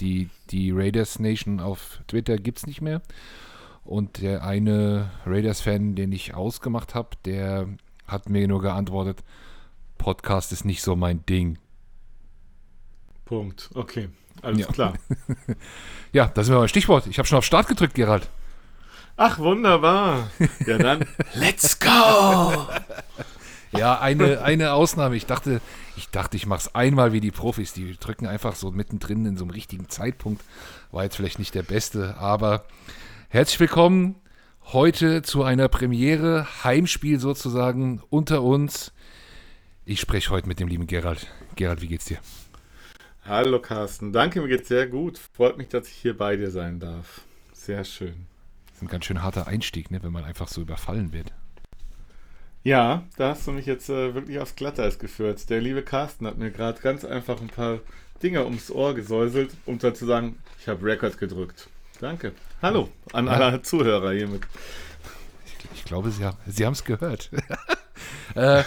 die, die Raiders Nation auf Twitter gibt es nicht mehr. Und der eine Raiders-Fan, den ich ausgemacht habe, der hat mir nur geantwortet, Podcast ist nicht so mein Ding. Punkt. Okay, alles ja. klar. ja, das ist mal ein Stichwort. Ich habe schon auf Start gedrückt, Gerald. Ach, wunderbar. Ja, dann let's go! Ja, eine, eine Ausnahme. Ich dachte, ich dachte, ich mache es einmal wie die Profis. Die drücken einfach so mittendrin in so einem richtigen Zeitpunkt. War jetzt vielleicht nicht der beste, aber herzlich willkommen heute zu einer Premiere, Heimspiel sozusagen unter uns. Ich spreche heute mit dem lieben Gerald. Gerald, wie geht's dir? Hallo Carsten, danke, mir geht's sehr gut. Freut mich, dass ich hier bei dir sein darf. Sehr schön. Das ist ein ganz schön harter Einstieg, ne, wenn man einfach so überfallen wird. Ja, da hast du mich jetzt äh, wirklich aufs Glatteis geführt. Der liebe Carsten hat mir gerade ganz einfach ein paar Dinge ums Ohr gesäuselt, um dann zu sagen, ich habe Record gedrückt. Danke. Hallo an ja. alle Zuhörer hiermit. Ich, ich glaube, Sie haben Sie es gehört. äh,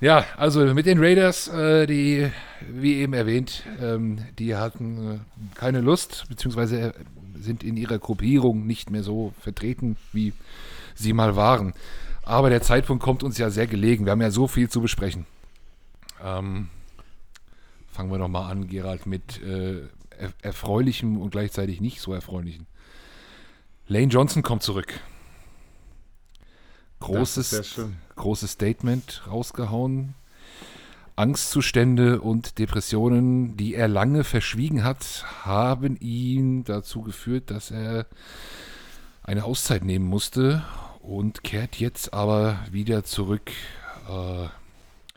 ja, also mit den Raiders, äh, die, wie eben erwähnt, ähm, die hatten äh, keine Lust, beziehungsweise äh, sind in ihrer Gruppierung nicht mehr so vertreten, wie sie mal waren. Aber der Zeitpunkt kommt uns ja sehr gelegen. Wir haben ja so viel zu besprechen. Ähm, fangen wir doch mal an, Gerald, mit äh, er erfreulichem und gleichzeitig nicht so erfreulichem. Lane Johnson kommt zurück. Großes, großes Statement rausgehauen. Angstzustände und Depressionen, die er lange verschwiegen hat, haben ihn dazu geführt, dass er eine Auszeit nehmen musste und kehrt jetzt aber wieder zurück. Äh,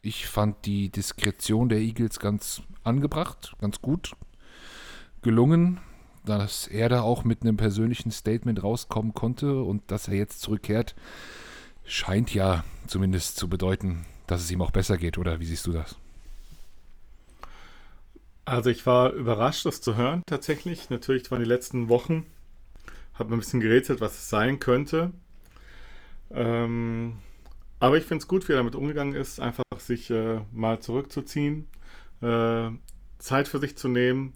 ich fand die Diskretion der Eagles ganz angebracht, ganz gut gelungen, dass er da auch mit einem persönlichen Statement rauskommen konnte und dass er jetzt zurückkehrt, scheint ja zumindest zu bedeuten, dass es ihm auch besser geht, oder wie siehst du das? Also ich war überrascht, das zu hören tatsächlich. Natürlich waren die letzten Wochen, habe mir ein bisschen gerätselt, was es sein könnte. Ähm, aber ich finde es gut, wie er damit umgegangen ist, einfach sich äh, mal zurückzuziehen, äh, Zeit für sich zu nehmen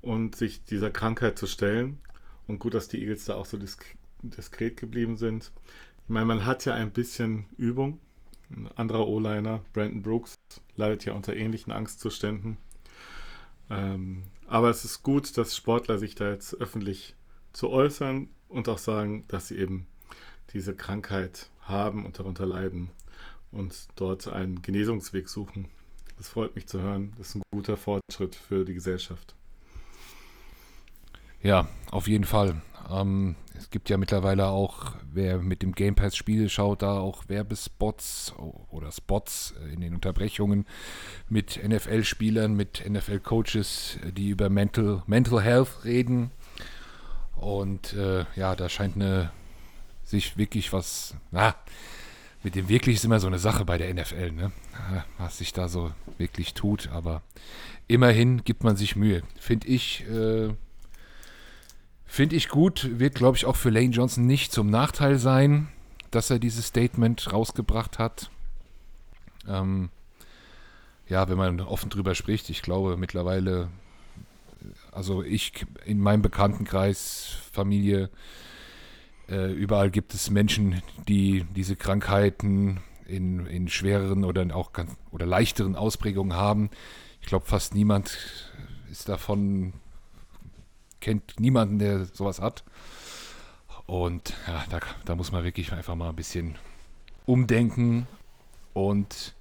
und sich dieser Krankheit zu stellen. Und gut, dass die Eagles da auch so disk diskret geblieben sind. Ich meine, man hat ja ein bisschen Übung. Ein anderer O-Liner, Brandon Brooks, leidet ja unter ähnlichen Angstzuständen. Ähm, aber es ist gut, dass Sportler sich da jetzt öffentlich zu äußern und auch sagen, dass sie eben diese Krankheit haben und darunter leiden und dort einen Genesungsweg suchen. Das freut mich zu hören. Das ist ein guter Fortschritt für die Gesellschaft. Ja, auf jeden Fall. Ähm, es gibt ja mittlerweile auch, wer mit dem Game Pass Spiele schaut, da auch Werbespots oder Spots in den Unterbrechungen mit NFL-Spielern, mit NFL-Coaches, die über Mental, Mental Health reden. Und äh, ja, da scheint eine sich wirklich was, na, mit dem wirklich ist immer so eine Sache bei der NFL, ne? Was sich da so wirklich tut, aber immerhin gibt man sich Mühe. Finde ich, äh, finde ich gut, wird glaube ich auch für Lane Johnson nicht zum Nachteil sein, dass er dieses Statement rausgebracht hat. Ähm, ja, wenn man offen drüber spricht, ich glaube mittlerweile, also ich in meinem Bekanntenkreis, Familie, äh, überall gibt es Menschen, die diese Krankheiten in, in schwereren oder auch ganz, oder leichteren Ausprägungen haben. Ich glaube, fast niemand ist davon, kennt niemanden, der sowas hat. Und ja, da, da muss man wirklich einfach mal ein bisschen umdenken und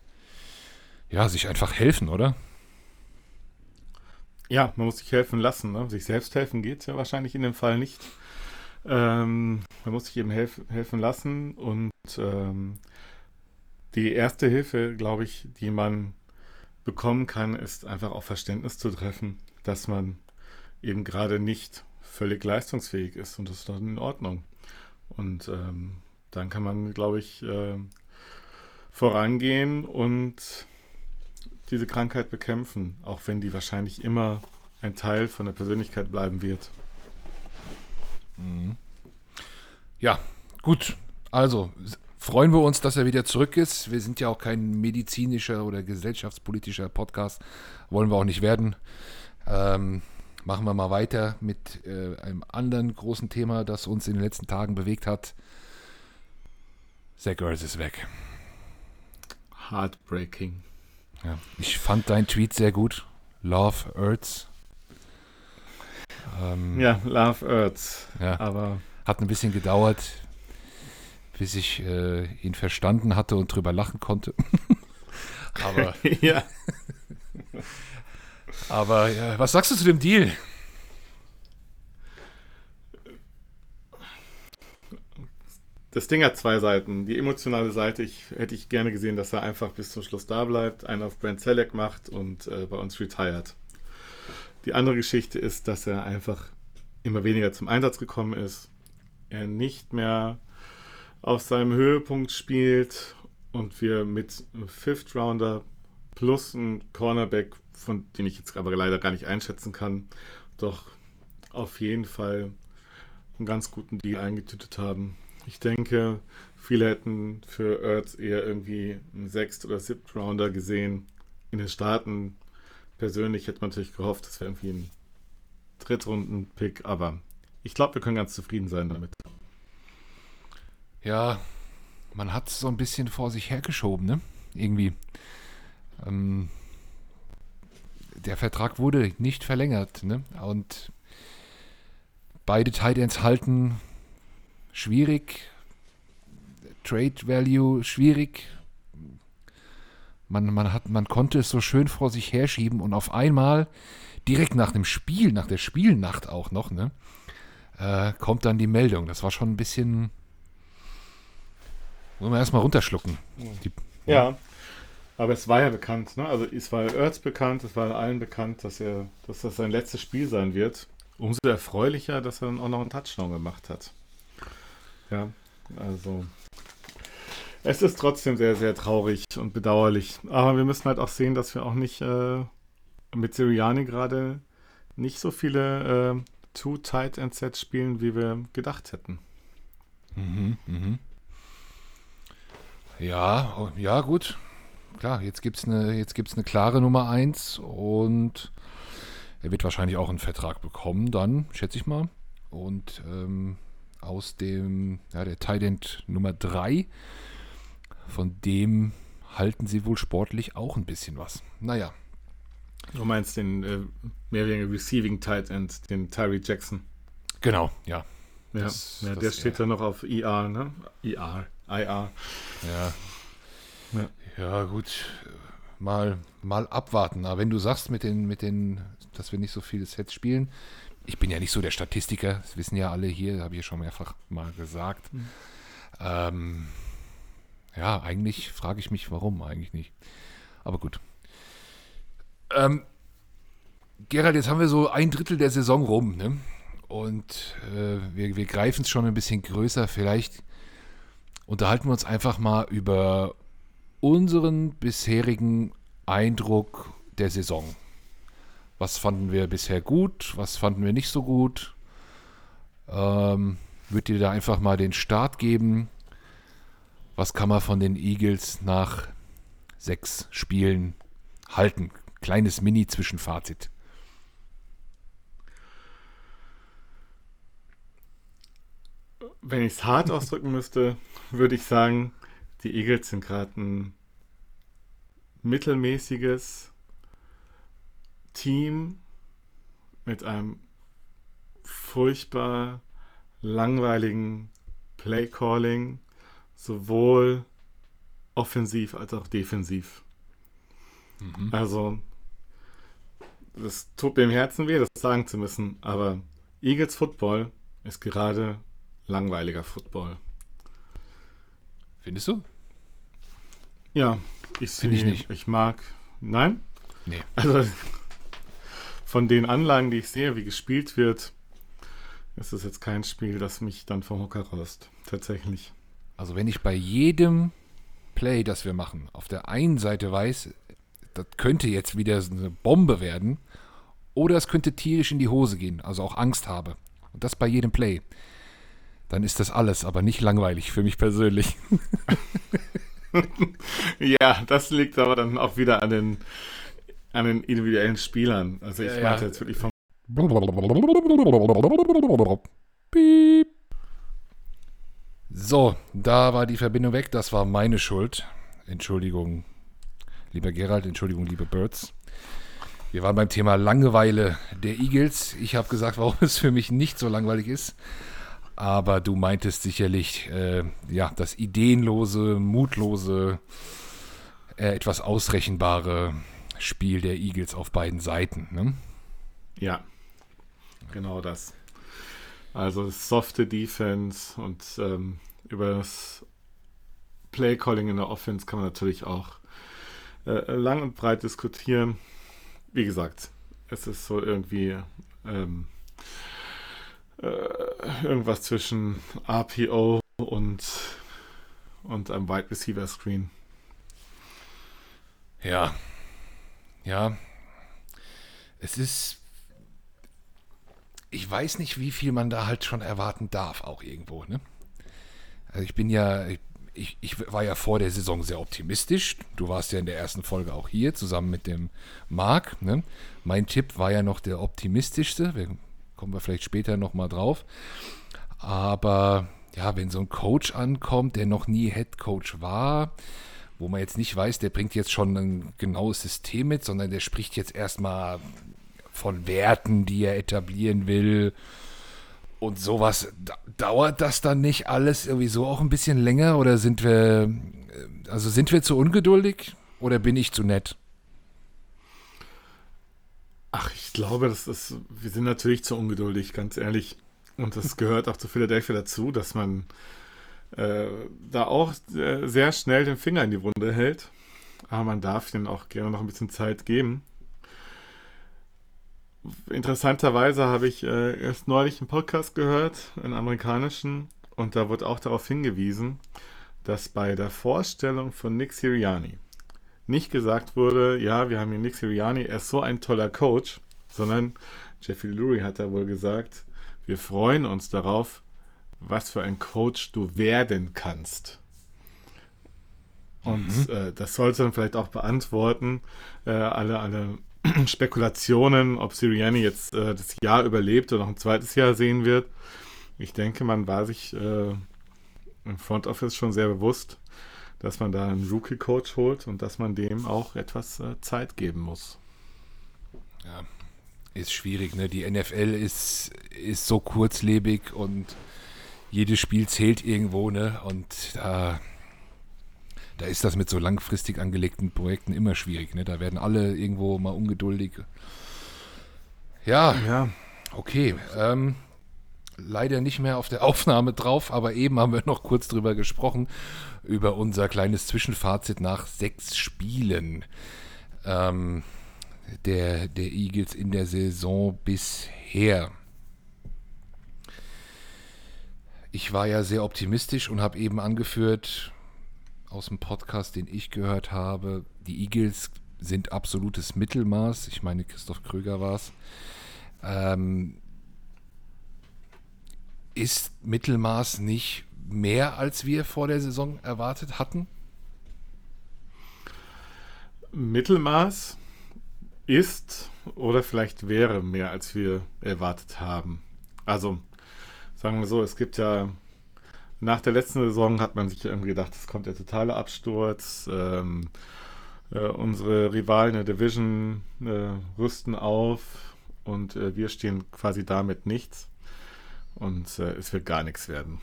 ja, sich einfach helfen, oder? Ja, man muss sich helfen lassen. Ne? Sich selbst helfen geht es ja wahrscheinlich in dem Fall nicht. Ähm, man muss sich eben helf helfen lassen und ähm, die erste Hilfe, glaube ich, die man bekommen kann, ist einfach auch Verständnis zu treffen, dass man eben gerade nicht völlig leistungsfähig ist und das ist dann in Ordnung. Und ähm, dann kann man, glaube ich, äh, vorangehen und diese Krankheit bekämpfen, auch wenn die wahrscheinlich immer ein Teil von der Persönlichkeit bleiben wird. Mhm. Ja, gut. Also freuen wir uns, dass er wieder zurück ist. Wir sind ja auch kein medizinischer oder gesellschaftspolitischer Podcast. Wollen wir auch nicht werden. Ähm, machen wir mal weiter mit äh, einem anderen großen Thema, das uns in den letzten Tagen bewegt hat. Zach Ertz ist weg. Heartbreaking. Ja, ich fand deinen Tweet sehr gut. Love Ertz. Ähm, ja, Love Earth. Ja, aber hat ein bisschen gedauert, bis ich äh, ihn verstanden hatte und drüber lachen konnte. aber ja. aber ja, was sagst du zu dem Deal? Das Ding hat zwei Seiten. Die emotionale Seite, ich, hätte ich gerne gesehen, dass er einfach bis zum Schluss da bleibt, einen auf Brand Selleck macht und äh, bei uns retired. Die andere Geschichte ist, dass er einfach immer weniger zum Einsatz gekommen ist. Er nicht mehr auf seinem Höhepunkt spielt und wir mit einem Fifth Rounder plus einem Cornerback, von dem ich jetzt aber leider gar nicht einschätzen kann, doch auf jeden Fall einen ganz guten Deal eingetütet haben. Ich denke, viele hätten für Ertz eher irgendwie einen Sechst- oder Siebth-Rounder gesehen. In den Staaten persönlich hätte man natürlich gehofft, das wäre irgendwie ein Drittrunden-Pick, aber ich glaube, wir können ganz zufrieden sein damit. Ja, man hat es so ein bisschen vor sich hergeschoben, ne? Irgendwie. Ähm, der Vertrag wurde nicht verlängert, ne? Und beide Titans halten schwierig. Trade Value schwierig. Man, man, hat, man konnte es so schön vor sich herschieben und auf einmal, direkt nach dem Spiel, nach der Spielnacht auch noch, ne, äh, kommt dann die Meldung. Das war schon ein bisschen. Muss man erstmal runterschlucken. Die, ja. ja. Aber es war ja bekannt, ne? Also es war Erz bekannt, es war allen bekannt, dass er, dass das sein letztes Spiel sein wird. Umso erfreulicher, dass er dann auch noch einen Touchdown gemacht hat. Ja, also es ist trotzdem sehr, sehr traurig und bedauerlich. Aber wir müssen halt auch sehen, dass wir auch nicht äh, mit Siriani gerade nicht so viele äh, Two Tight End Sets spielen, wie wir gedacht hätten. Mhm, mhm. Ja, oh, ja, gut. Klar, jetzt gibt es eine, eine klare Nummer 1 und er wird wahrscheinlich auch einen Vertrag bekommen, dann, schätze ich mal. Und ähm, aus dem, ja, der Tight Nummer 3. Von dem halten sie wohl sportlich auch ein bisschen was. Naja. Du meinst den äh, mehrjährigen Receiving Tight End, den Tyree Jackson. Genau, ja. Ja, das, ja der das, steht ja. noch auf IR, ne? IR, IR. Ja. ja. Ja, gut. Mal, mal abwarten. Aber wenn du sagst, mit den, mit den, dass wir nicht so viele Sets spielen, ich bin ja nicht so der Statistiker, das wissen ja alle hier, habe ich ja schon mehrfach mal gesagt. Mhm. Ähm, ja, eigentlich frage ich mich, warum eigentlich nicht. Aber gut. Ähm, Gerald, jetzt haben wir so ein Drittel der Saison rum, ne? Und äh, wir, wir greifen es schon ein bisschen größer. Vielleicht unterhalten wir uns einfach mal über unseren bisherigen Eindruck der Saison. Was fanden wir bisher gut? Was fanden wir nicht so gut? Ähm, würde dir da einfach mal den Start geben. Was kann man von den Eagles nach sechs Spielen halten? Kleines Mini-Zwischenfazit. Wenn ich es hart ausdrücken müsste, würde ich sagen, die Eagles sind gerade ein mittelmäßiges Team mit einem furchtbar langweiligen Play-Calling, sowohl offensiv als auch defensiv. Mhm. Also, das tut mir im Herzen weh, das sagen zu müssen, aber Eagles Football ist gerade langweiliger Football. Findest du? Ja, ich, Find ich nicht. Ich mag. Nein? Nee. Also, von den Anlagen, die ich sehe, wie gespielt wird, ist es jetzt kein Spiel, das mich dann vom Hocker raust. Tatsächlich. Also wenn ich bei jedem Play, das wir machen, auf der einen Seite weiß, das könnte jetzt wieder eine Bombe werden, oder es könnte tierisch in die Hose gehen, also auch Angst habe. Und das bei jedem Play. Dann ist das alles, aber nicht langweilig für mich persönlich. ja, das liegt aber dann auch wieder an den an den individuellen Spielern. Also ich ja, meinte ja. jetzt wirklich vom Piep. So, da war die Verbindung weg. Das war meine Schuld. Entschuldigung, lieber Gerald, Entschuldigung, liebe Birds. Wir waren beim Thema Langeweile der Eagles. Ich habe gesagt, warum es für mich nicht so langweilig ist. Aber du meintest sicherlich, äh, ja, das ideenlose, mutlose, äh, etwas ausrechenbare Spiel der Eagles auf beiden Seiten. Ne? Ja, genau das. Also softe Defense und ähm, über das Play-Calling in der Offense kann man natürlich auch äh, lang und breit diskutieren. Wie gesagt, es ist so irgendwie ähm, äh, irgendwas zwischen RPO und, und einem Wide Receiver Screen. Ja. Ja. Es ist ich weiß nicht, wie viel man da halt schon erwarten darf, auch irgendwo. Ne? Also ich bin ja, ich, ich war ja vor der Saison sehr optimistisch. Du warst ja in der ersten Folge auch hier zusammen mit dem Marc. Ne? Mein Tipp war ja noch der optimistischste. Wir, kommen wir vielleicht später nochmal drauf. Aber ja, wenn so ein Coach ankommt, der noch nie Head Coach war, wo man jetzt nicht weiß, der bringt jetzt schon ein genaues System mit, sondern der spricht jetzt erstmal von Werten, die er etablieren will. Und sowas, dauert das dann nicht alles irgendwie so auch ein bisschen länger oder sind wir, äh, also sind wir zu ungeduldig oder bin ich zu nett? Ach, ich glaube, das ist, wir sind natürlich zu ungeduldig, ganz ehrlich. Und das gehört auch zu Philadelphia dazu, dass man äh, da auch äh, sehr schnell den Finger in die Wunde hält. Aber man darf ihnen auch gerne noch ein bisschen Zeit geben. Interessanterweise habe ich äh, erst neulich einen Podcast gehört, einen amerikanischen, und da wurde auch darauf hingewiesen, dass bei der Vorstellung von Nick Siriani nicht gesagt wurde, ja, wir haben hier Nick Siriani, er ist so ein toller Coach, sondern Jeffrey Lurie hat da wohl gesagt, wir freuen uns darauf, was für ein Coach du werden kannst. Und mhm. äh, das sollte dann vielleicht auch beantworten, äh, alle, alle Spekulationen, ob Sirianni jetzt äh, das Jahr überlebt oder noch ein zweites Jahr sehen wird. Ich denke, man war sich äh, im Front Office schon sehr bewusst, dass man da einen Rookie-Coach holt und dass man dem auch etwas äh, Zeit geben muss. Ja, ist schwierig, ne? Die NFL ist, ist so kurzlebig und jedes Spiel zählt irgendwo, ne? Und da da ist das mit so langfristig angelegten Projekten immer schwierig. Ne? Da werden alle irgendwo mal ungeduldig. Ja, ja. okay. Ähm, leider nicht mehr auf der Aufnahme drauf, aber eben haben wir noch kurz drüber gesprochen, über unser kleines Zwischenfazit nach sechs Spielen ähm, der, der Eagles in der Saison bisher. Ich war ja sehr optimistisch und habe eben angeführt, aus dem Podcast, den ich gehört habe, die Eagles sind absolutes Mittelmaß. Ich meine, Christoph Kröger war es. Ähm, ist Mittelmaß nicht mehr, als wir vor der Saison erwartet hatten? Mittelmaß ist oder vielleicht wäre mehr, als wir erwartet haben. Also sagen wir so, es gibt ja nach der letzten Saison hat man sich irgendwie gedacht, es kommt der totale Absturz. Ähm, äh, unsere Rivalen der Division äh, rüsten auf und äh, wir stehen quasi damit nichts. Und äh, es wird gar nichts werden.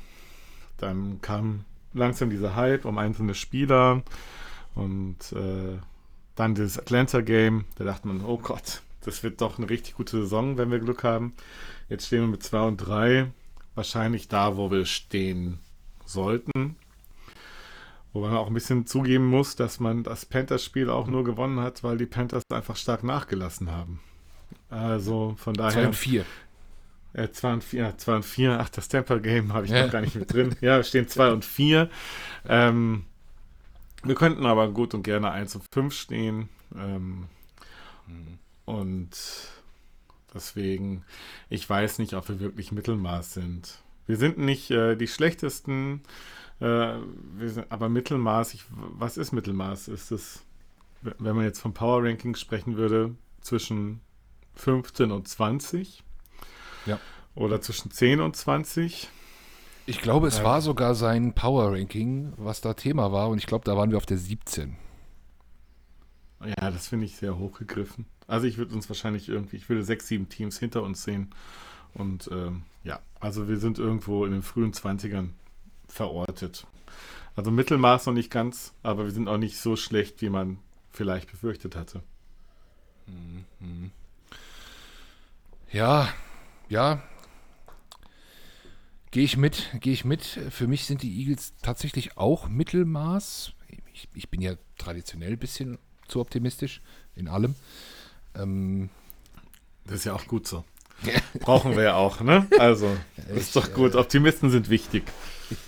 Dann kam langsam dieser Hype um einzelne Spieler und äh, dann dieses Atlanta-Game. Da dachte man, oh Gott, das wird doch eine richtig gute Saison, wenn wir Glück haben. Jetzt stehen wir mit 2 und 3. Wahrscheinlich da, wo wir stehen sollten. Wo man auch ein bisschen zugeben muss, dass man das Panthers-Spiel auch nur gewonnen hat, weil die Panthers einfach stark nachgelassen haben. Also von daher. 2 und 4. Äh, 2 und 4, 2 und 4. Ach, das Temper-Game habe ich ja. noch gar nicht mit drin. Ja, wir stehen 2 und 4. Ähm, wir könnten aber gut und gerne 1 und 5 stehen. Ähm, mhm. Und deswegen, ich weiß nicht, ob wir wirklich Mittelmaß sind. Wir sind nicht äh, die schlechtesten, äh, sind aber mittelmaßig. Was ist Mittelmaß? Ist es, wenn man jetzt vom Power Ranking sprechen würde, zwischen 15 und 20. Ja. Oder zwischen 10 und 20. Ich glaube, es Ja. war sogar sein Power Ranking, was da Thema war. Und ich glaube, da waren wir auf der 17. Ja, das finde ich sehr hochgegriffen. Also ich würde uns wahrscheinlich irgendwie, ich würde sechs, sieben Teams hinter uns sehen. Und ähm, ja, also wir sind irgendwo in den frühen 20ern verortet. Also Mittelmaß noch nicht ganz, aber wir sind auch nicht so schlecht, wie man vielleicht befürchtet hatte. Ja, ja. Gehe ich mit, gehe ich mit. Für mich sind die Eagles tatsächlich auch Mittelmaß. Ich, ich bin ja traditionell ein bisschen zu optimistisch in allem. Ähm, Das ist ja auch gut so. Brauchen wir ja auch, ne? Also, ist doch gut. Optimisten sind wichtig.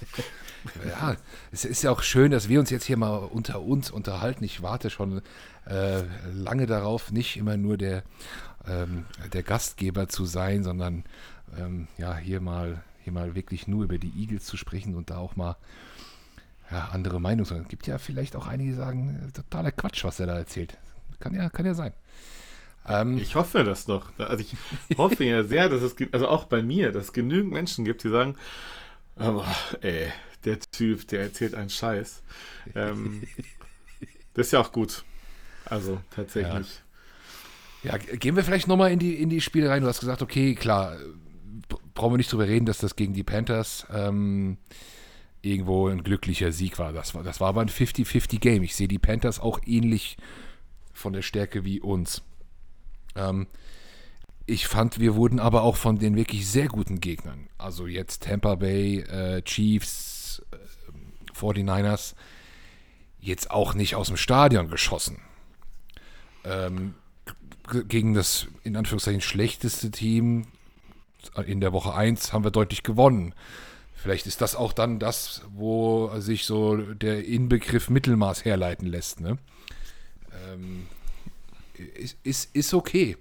ja, es ist ja auch schön, dass wir uns jetzt hier mal unter uns unterhalten. Ich warte schon äh, lange darauf, nicht immer nur der, ähm, der Gastgeber zu sein, sondern ähm, ja, hier mal, hier mal wirklich nur über die Eagles zu sprechen und da auch mal ja, andere Meinungen zu haben. Es gibt ja vielleicht auch einige, die sagen, äh, totaler Quatsch, was er da erzählt. Kann ja, kann ja sein. Ähm, Ich hoffe das doch. Also ich hoffe ja sehr, dass es, also auch bei mir, dass es genügend Menschen gibt, die sagen, aber ey, der Typ, der erzählt einen Scheiß. Ähm, das ist ja auch gut. Also tatsächlich. Ja, g- gehen wir vielleicht nochmal in die, in die Spiele rein. Du hast gesagt, okay, klar, brauchen wir nicht drüber reden, dass das gegen die Panthers ähm, irgendwo ein glücklicher Sieg war. Das war, das war aber ein 50-50-Game. Ich sehe die Panthers auch ähnlich von der Stärke wie uns. Ähm, ich fand, wir wurden aber auch von den wirklich sehr guten Gegnern, also jetzt Tampa Bay, äh, Chiefs, äh, 49ers, jetzt auch nicht aus dem Stadion geschossen. Ähm, gegen das in Anführungszeichen schlechteste Team in der Woche 1 haben wir deutlich gewonnen. Vielleicht ist das auch dann das, wo sich so der Inbegriff Mittelmaß herleiten lässt. Ne? Ähm, ist, ist, ist okay.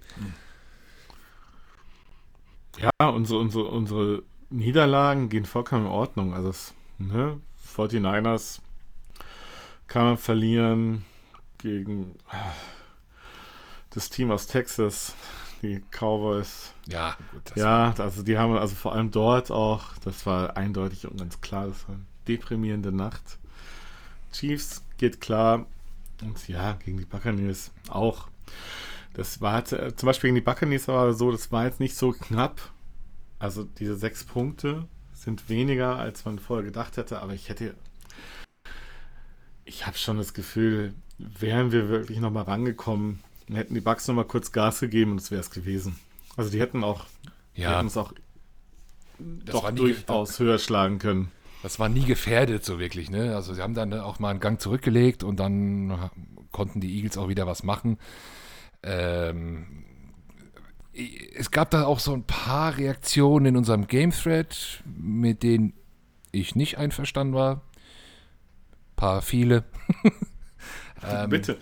Ja, unsere, unsere, unsere Niederlagen gehen vollkommen in Ordnung. Also ne, 49ers kann man verlieren gegen das Team aus Texas, die Cowboys. Ja, gut. Ja, also die haben also vor allem dort auch, das war eindeutig und ganz klar, das war eine deprimierende Nacht. Chiefs geht klar und ja, gegen die Buccaneers auch. Das war äh, zum Beispiel gegen die Buccaneers war so, das war jetzt nicht so knapp. Also diese sechs Punkte sind weniger, als man vorher gedacht hätte, aber ich hätte, ich habe schon das Gefühl, wären wir wirklich nochmal rangekommen, hätten die Bucks nochmal kurz Gas gegeben und es wäre es gewesen. Also die hätten auch, die ja hätten es auch doch durchaus höher schlagen können. das war nie gefährdet so wirklich. Ne? Also sie haben dann auch mal einen Gang zurückgelegt und dann konnten die Eagles auch wieder was machen. Ähm, es gab da auch so ein paar Reaktionen in unserem Game Thread, mit denen ich nicht einverstanden war. Paar viele. Ähm, Bitte.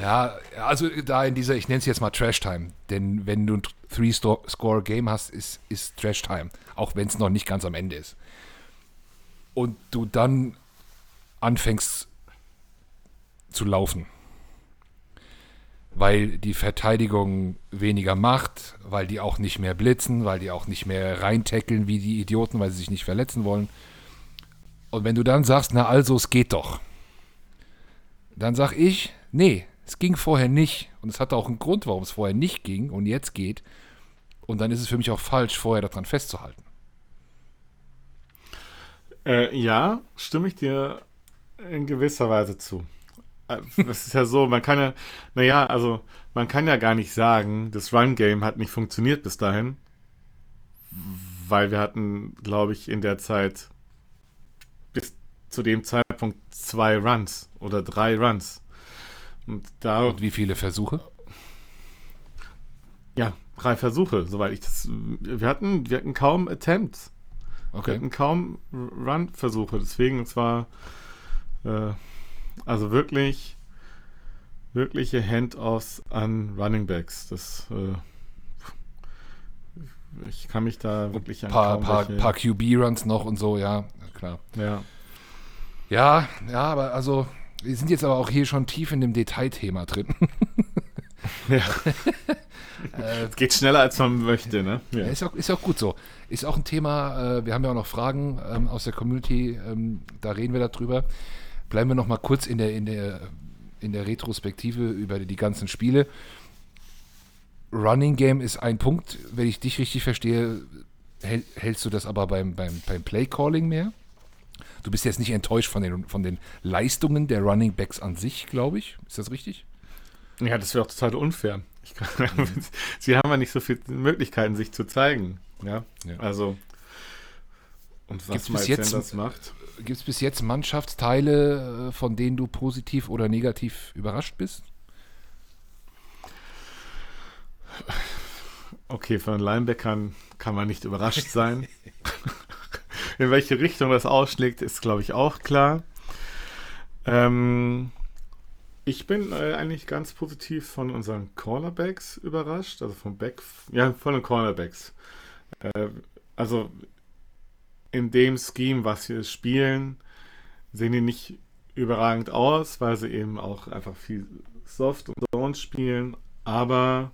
Ja, also da in dieser, ich nenne es jetzt mal Trash Time. Denn wenn du ein Three-Score-Game hast, ist, ist Trash Time. Auch wenn es noch nicht ganz am Ende ist. Und du dann anfängst zu laufen. Weil die Verteidigung weniger macht, weil die auch nicht mehr blitzen, weil die auch nicht mehr reintackeln wie die Idioten, weil sie sich nicht verletzen wollen. Und wenn du dann sagst, na also, es geht doch. Dann sag ich, nee, es ging vorher nicht. Und es hatte auch einen Grund, warum es vorher nicht ging und jetzt geht. Und dann ist es für mich auch falsch, vorher daran festzuhalten. Äh, ja, stimme ich dir in gewisser Weise zu. Äh, Es ist ja so, man kann ja, naja, also man kann ja gar nicht sagen, das Run-Game hat nicht funktioniert bis dahin, weil wir hatten, glaube ich, in der Zeit bis zu dem Zeitpunkt zwei Runs oder drei Runs. Und da, Und wie viele Versuche? ja, drei Versuche, soweit ich das, wir hatten, wir hatten kaum Attempts. Wir Okay. hatten kaum Run-Versuche, deswegen es war äh, also wirklich wirkliche Handoffs an Running Backs. Das äh, ich kann mich da wirklich an Paar, paar, paar QB-Runs noch und so, ja, klar. ja. Ja, ja, aber also, wir sind jetzt aber auch hier schon tief in dem Detailthema drin. ja. Äh, es geht schneller, als man möchte, ne? Ja. Ist, auch, ist auch gut so. Ist auch ein Thema, äh, wir haben ja auch noch Fragen ähm, aus der Community, ähm, da reden wir darüber. Bleiben wir noch mal kurz in der, in der, in der Retrospektive über die ganzen Spiele. Running Game ist ein Punkt, wenn ich dich richtig verstehe, hältst du das aber beim, beim, beim Play Calling mehr? Du bist jetzt nicht enttäuscht von den, von den Leistungen der Running Backs an sich, glaube ich. Ist das richtig? Ja, das wäre auch total unfair. Kann, sie haben ja nicht so viele Möglichkeiten, sich zu zeigen. Ja, ja. also. Und was Miles jetzt, Sanders macht. Gibt es bis jetzt Mannschaftsteile, äh, von denen du positiv oder negativ überrascht bist? Okay, von den Linebackern kann man nicht überrascht sein. In welche Richtung das ausschlägt, ist, glaube ich, auch klar. Ähm, ich bin äh, eigentlich ganz positiv von unseren Cornerbacks überrascht, also vom Back, ja, von den Cornerbacks. Äh, also in dem Scheme, was wir spielen, sehen die nicht überragend aus, weil sie eben auch einfach viel Soft und Zone spielen, aber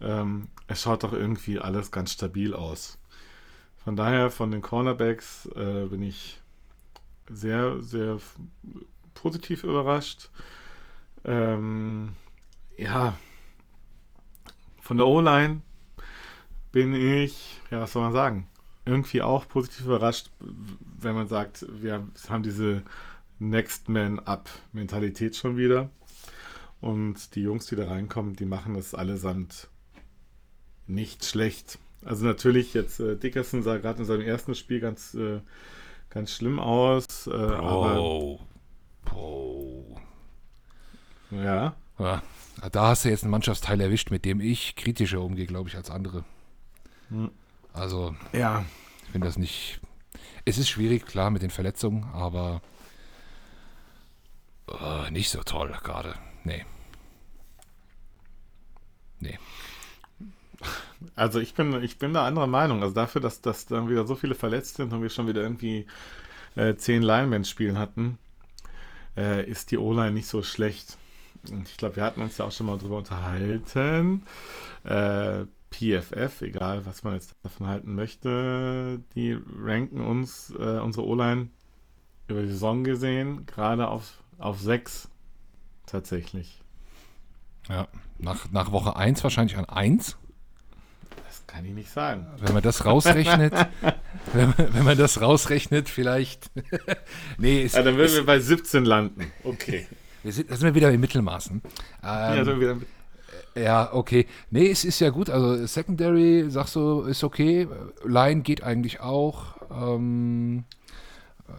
ähm, es schaut doch irgendwie alles ganz stabil aus. Von daher, von den Cornerbacks äh, bin ich sehr, sehr positiv überrascht. Ähm, ja, von der O-Line bin ich, ja, was soll man sagen, irgendwie auch positiv überrascht, wenn man sagt, wir haben diese Next Man Up Mentalität schon wieder. Und die Jungs, die da reinkommen, die machen das allesamt nicht schlecht. Also natürlich jetzt äh, Dickerson sah gerade in seinem ersten Spiel ganz, äh, ganz schlimm aus. Äh, oh. oh. Ja. ja. Da hast du jetzt einen Mannschaftsteil erwischt, mit dem ich kritischer umgehe, glaube ich, als andere. Hm. Also, ja. ich finde das nicht. Es ist schwierig, klar, mit den Verletzungen, aber uh, nicht so toll gerade. Nee. Nee. Also ich bin, ich bin da anderer Meinung. Also dafür, dass, dass dann wieder so viele verletzt sind und wir schon wieder irgendwie äh, zehn Linemen spielen hatten, äh, ist die O-Line nicht so schlecht. Und ich glaube, wir hatten uns ja auch schon mal drüber unterhalten. Äh, PFF, egal was man jetzt davon halten möchte, die ranken uns, äh, unsere O-Line über die Saison gesehen, gerade auf, auf 6 tatsächlich. Ja, nach, nach Woche 1 wahrscheinlich an 1. Kann ich nicht sagen. Wenn man das rausrechnet, wenn, man, wenn, man, das rausrechnet, vielleicht. nee, ist, ja, dann würden ist, wir bei 17 landen. Okay. Wir sind, da sind wir wieder in Mittelmaßen. Ähm, ja, wir wieder mit ja, okay. Nee, es ist ja gut. Also Secondary, sagst du, ist okay. Line geht eigentlich auch. Ähm,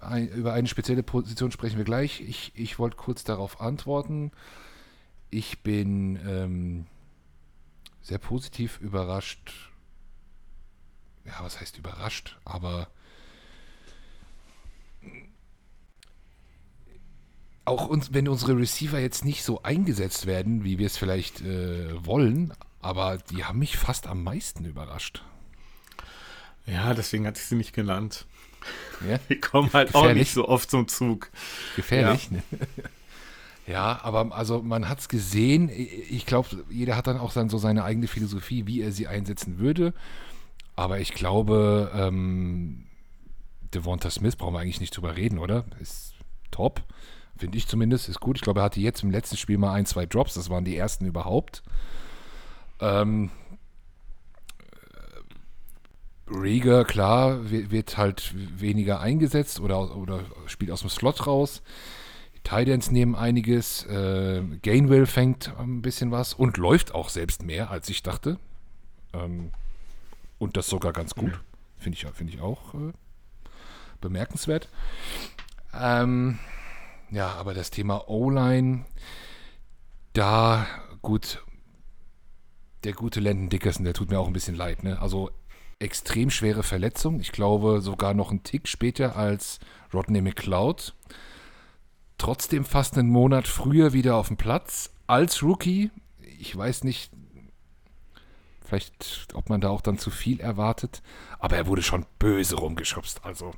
ein, über eine spezielle Position sprechen wir gleich. Ich, ich wollte kurz darauf antworten. Ich bin ähm, sehr positiv überrascht ja, was heißt überrascht, aber auch uns, wenn unsere Receiver jetzt nicht so eingesetzt werden, wie wir es vielleicht äh, wollen, aber die haben mich fast am meisten überrascht. Ja, deswegen hatte ich sie nicht genannt. Ja? Die kommen halt Gefährlich. auch nicht so oft zum Zug. Gefährlich. Ja, ne? ja aber also man hat es gesehen. Ich glaube, jeder hat dann auch dann so seine eigene Philosophie, wie er sie einsetzen würde. Aber ich glaube, ähm, Devonta Smith brauchen wir eigentlich nicht drüber reden, oder? Ist top. Finde ich zumindest. Ist gut. Ich glaube, er hatte jetzt im letzten Spiel mal ein, zwei Drops. Das waren die ersten überhaupt. Ähm, Rieger, klar, wird halt weniger eingesetzt oder, oder spielt aus dem Slot raus. Die Tidans nehmen einiges. Äh, Gainwell fängt ein bisschen was und läuft auch selbst mehr, als ich dachte. Ähm, und das sogar ganz gut. Finde ich, find ich auch äh, bemerkenswert. Ähm, ja, aber das Thema O-Line, da gut, der gute Landon Dickerson, der tut mir auch ein bisschen leid. Ne? Also extrem schwere Verletzung. Ich glaube sogar noch einen Tick später als Rodney McLeod. Trotzdem fast einen Monat früher wieder auf dem Platz als Rookie. Ich weiß nicht, Vielleicht, ob man da auch dann zu viel erwartet. Aber er wurde schon böse rumgeschubst. Also,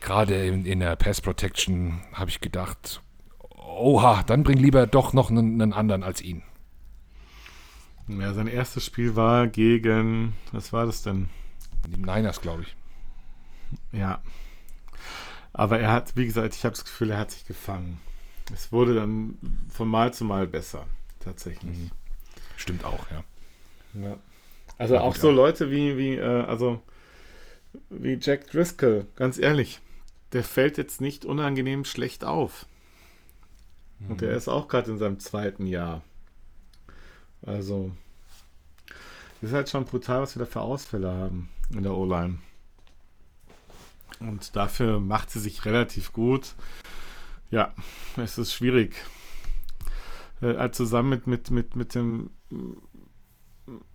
gerade in, in der Pass Protection habe ich gedacht, oha, dann bring lieber doch noch einen, einen anderen als ihn. Ja, sein erstes Spiel war gegen, was war das denn? Die Niners, glaube ich. Ja. Aber er hat, wie gesagt, ich habe das Gefühl, er hat sich gefangen. Es wurde dann von Mal zu Mal besser, tatsächlich. Mhm. Stimmt auch, ja. ja. Also ja, auch so auch. Leute wie, wie, äh, also wie Jack Driscoll, ganz ehrlich, der fällt jetzt nicht unangenehm schlecht auf. Mhm. Und der ist auch gerade in seinem zweiten Jahr. Also, ist halt schon brutal, was wir da für Ausfälle haben in der O-Line. Und dafür macht sie sich relativ gut. Ja, es ist schwierig. Äh, zusammen mit, mit, mit, mit dem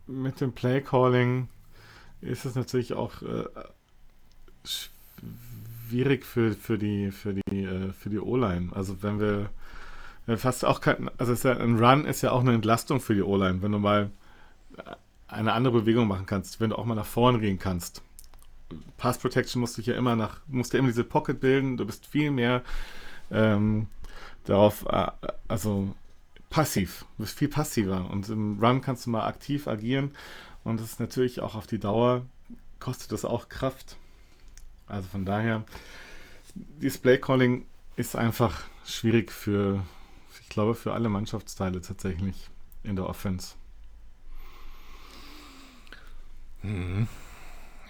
mit dem Play Calling ist es natürlich auch äh, schwierig für, für die für die äh, für die O-Line. Also wenn wir fast auch kein, also ja, ein Run ist ja auch eine Entlastung für die O-Line, wenn du mal eine andere Bewegung machen kannst, wenn du auch mal nach vorne gehen kannst. Pass Protection musst du ja immer nach, musst ja immer diese Pocket bilden, du bist viel mehr ähm, darauf, äh, also passiv, du bist viel passiver und im Run kannst du mal aktiv agieren und das ist natürlich auch auf die Dauer, kostet das auch Kraft. Also von daher, Display Calling ist einfach schwierig für, ich glaube, für alle Mannschaftsteile tatsächlich in der Offense. Mhm.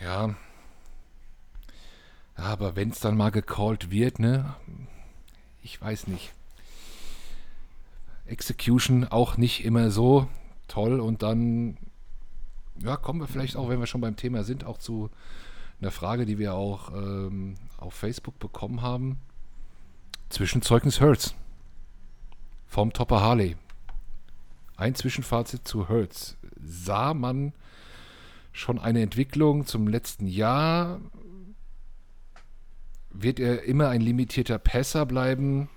Ja. Aber wenn es dann mal gecallt wird, ne? Ich weiß nicht. Execution auch nicht immer so toll und dann ja, kommen wir vielleicht auch, wenn wir schon beim Thema sind, auch zu einer Frage, die wir auch ähm, auf Facebook bekommen haben. Zwischenzeugnis Hertz vom Topper Harley. Ein Zwischenfazit zu Hertz. Sah man schon eine Entwicklung zum letzten Jahr? Wird er immer ein limitierter Passer bleiben?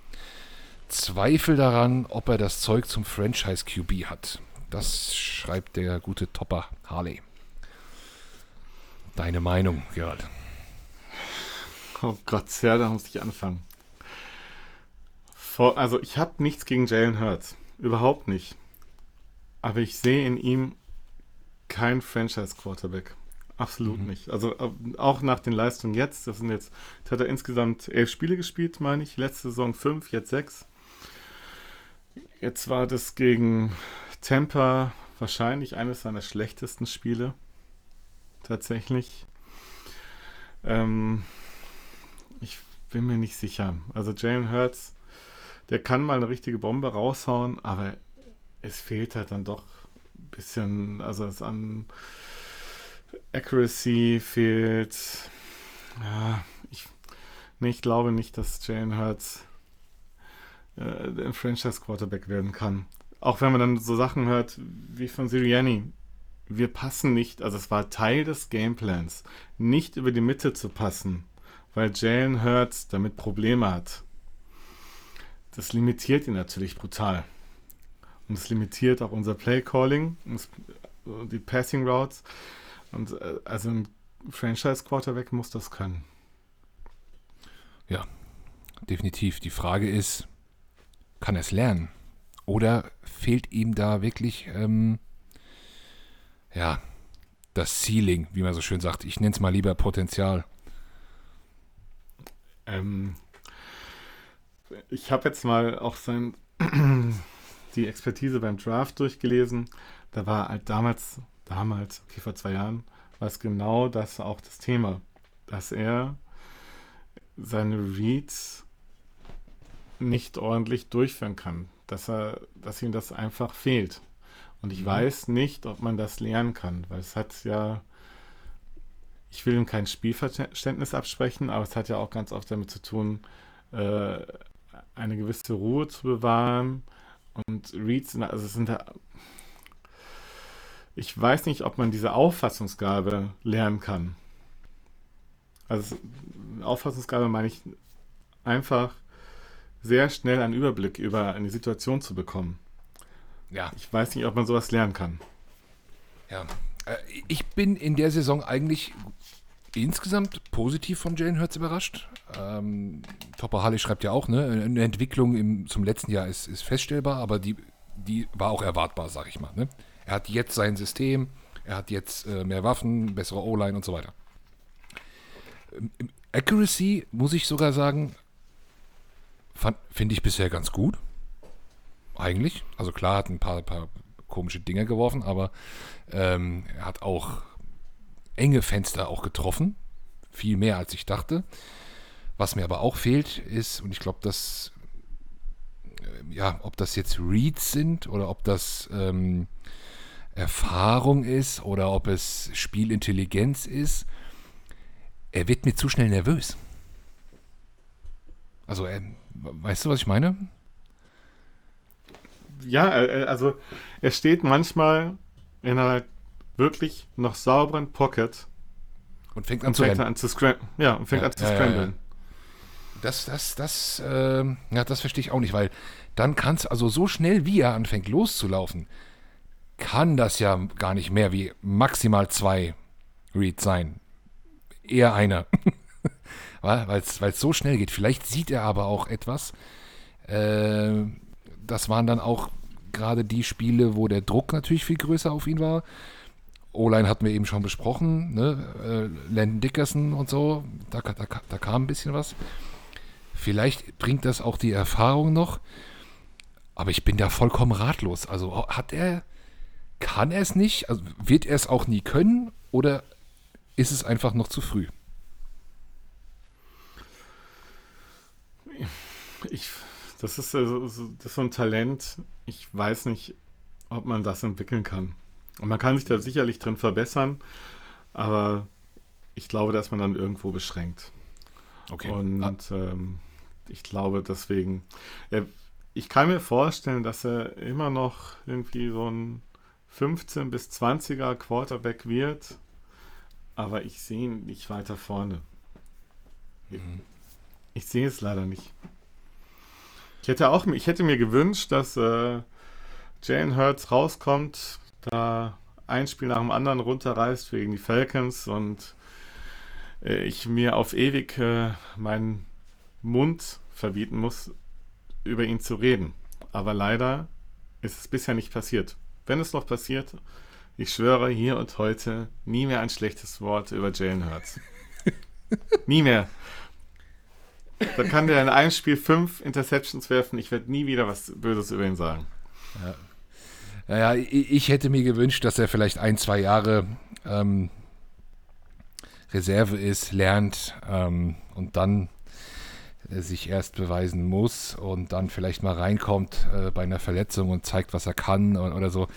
Zweifel daran, ob er das Zeug zum Franchise QB hat. Das schreibt der gute Topper Harley. Deine Meinung, Gerald? Oh Gott, ja, da muss ich anfangen. Vor, also ich habe nichts gegen Jalen Hurts. Überhaupt nicht. Aber ich sehe in ihm kein Franchise-Quarterback. Absolut mhm. nicht. Also äh, auch nach den Leistungen jetzt, das sind jetzt, hat er insgesamt elf Spiele gespielt, meine ich. Letzte Saison fünf, jetzt sechs. Jetzt war das gegen Tampa wahrscheinlich eines seiner schlechtesten Spiele. Tatsächlich. Ähm, ich bin mir nicht sicher. Also Jalen Hurts, der kann mal eine richtige Bombe raushauen, aber es fehlt halt dann doch ein bisschen, also es an Accuracy fehlt. Ja, ich, nee, ich glaube nicht, dass Jalen Hurts äh, ein Franchise-Quarterback werden kann. Auch wenn man dann so Sachen hört wie von Sirianni. Wir passen nicht, also es war Teil des Gameplans, nicht über die Mitte zu passen, weil Jalen Hurts damit Probleme hat. Das limitiert ihn natürlich brutal. Und es limitiert auch unser Play Calling, die Passing Routes. Und äh, also ein Franchise Quarterback muss das können. Ja, definitiv. Die Frage ist, kann er es lernen? Oder fehlt ihm da wirklich, ähm, ja, das Ceiling, wie man so schön sagt. Ich nenne es mal lieber Potenzial. Ähm, ich habe jetzt mal auch sein, die Expertise beim Draft durchgelesen. Da war halt damals, damals, okay, vor zwei Jahren, war es genau das auch das Thema, dass er seine Reads nicht ordentlich durchführen kann, dass er, dass ihm das einfach fehlt. Und ich mhm. weiß nicht, ob man das lernen kann, weil es hat ja, ich will ihm kein Spielverständnis absprechen, aber es hat ja auch ganz oft damit zu tun, äh, eine gewisse Ruhe zu bewahren und Reads, also es sind da, ich weiß nicht, ob man diese Auffassungsgabe lernen kann. Also Auffassungsgabe meine ich einfach sehr schnell einen Überblick über eine Situation zu bekommen. Ja. Ich weiß nicht, ob man sowas lernen kann. Ja. Äh, ich bin in der Saison eigentlich insgesamt positiv von Jalen Hurts überrascht. Ähm, Topper Harley schreibt ja auch, ne, eine Entwicklung im, zum letzten Jahr ist, ist feststellbar, aber die, die war auch erwartbar, sag ich mal. Ne? Er hat jetzt sein System, er hat jetzt äh, mehr Waffen, bessere O-Line und so weiter. Ähm, Accuracy, muss ich sogar sagen, finde ich bisher ganz gut. Eigentlich. Also klar, hat ein paar, paar komische Dinge geworfen, aber ähm, er hat auch enge Fenster auch getroffen. Viel mehr als ich dachte. Was mir aber auch fehlt, ist, und ich glaube, dass, äh, ja, ob das jetzt Reads sind oder ob das ähm, Erfahrung ist oder ob es Spielintelligenz ist, er wird mir zu schnell nervös. Also, er, weißt du, was ich meine? Ja, also er steht manchmal in einer wirklich noch sauberen Pocket und fängt an und zu fängt an zu scramblen. Ja, und fängt ja, an zu ja, scramblen. Ja, das, das, das, äh, ja, das verstehe ich auch nicht, weil dann kann es, also so schnell wie er anfängt loszulaufen, kann das ja gar nicht mehr wie maximal zwei Reads sein. Eher einer. weil es so schnell geht. Vielleicht sieht er aber auch etwas. Äh, das waren dann auch gerade die Spiele, wo der Druck natürlich viel größer auf ihn war. O-Line hatten wir eben schon besprochen, ne? Äh, Landon Dickerson und so, da, da, da kam ein bisschen was. Vielleicht bringt das auch die Erfahrung noch, aber ich bin da vollkommen ratlos. Also hat er, kann er es nicht? Also wird er es auch nie können oder ist es einfach noch zu früh? Ich, das ist, also, das ist so ein Talent. Ich weiß nicht, ob man das entwickeln kann. Und man kann sich da sicherlich drin verbessern, aber ich glaube, dass man dann irgendwo beschränkt. Okay. Und ähm, ich glaube deswegen, er, ich kann mir vorstellen, dass er immer noch irgendwie so ein 15 bis 20er Quarterback wird, aber ich sehe ihn nicht weiter vorne. Mhm. Ich sehe es leider nicht. Ich hätte auch, ich hätte mir gewünscht, dass äh, Jane Hurts rauskommt da ein Spiel nach dem anderen runterreißt gegen die Falcons und äh, ich mir auf ewig äh, meinen Mund verbieten muss, über ihn zu reden. Aber leider ist es bisher nicht passiert. Wenn es noch passiert, ich schwöre hier und heute nie mehr ein schlechtes Wort über Jalen Hurts. nie mehr. Da kann der in einem Spiel fünf Interceptions werfen. Ich werde nie wieder was Böses über ihn sagen. Ja, naja, ich hätte mir gewünscht, dass er vielleicht ein, zwei Jahre ähm, Reserve ist, lernt ähm, und dann äh, sich erst beweisen muss und dann vielleicht mal reinkommt äh, bei einer Verletzung und zeigt, was er kann oder, oder so.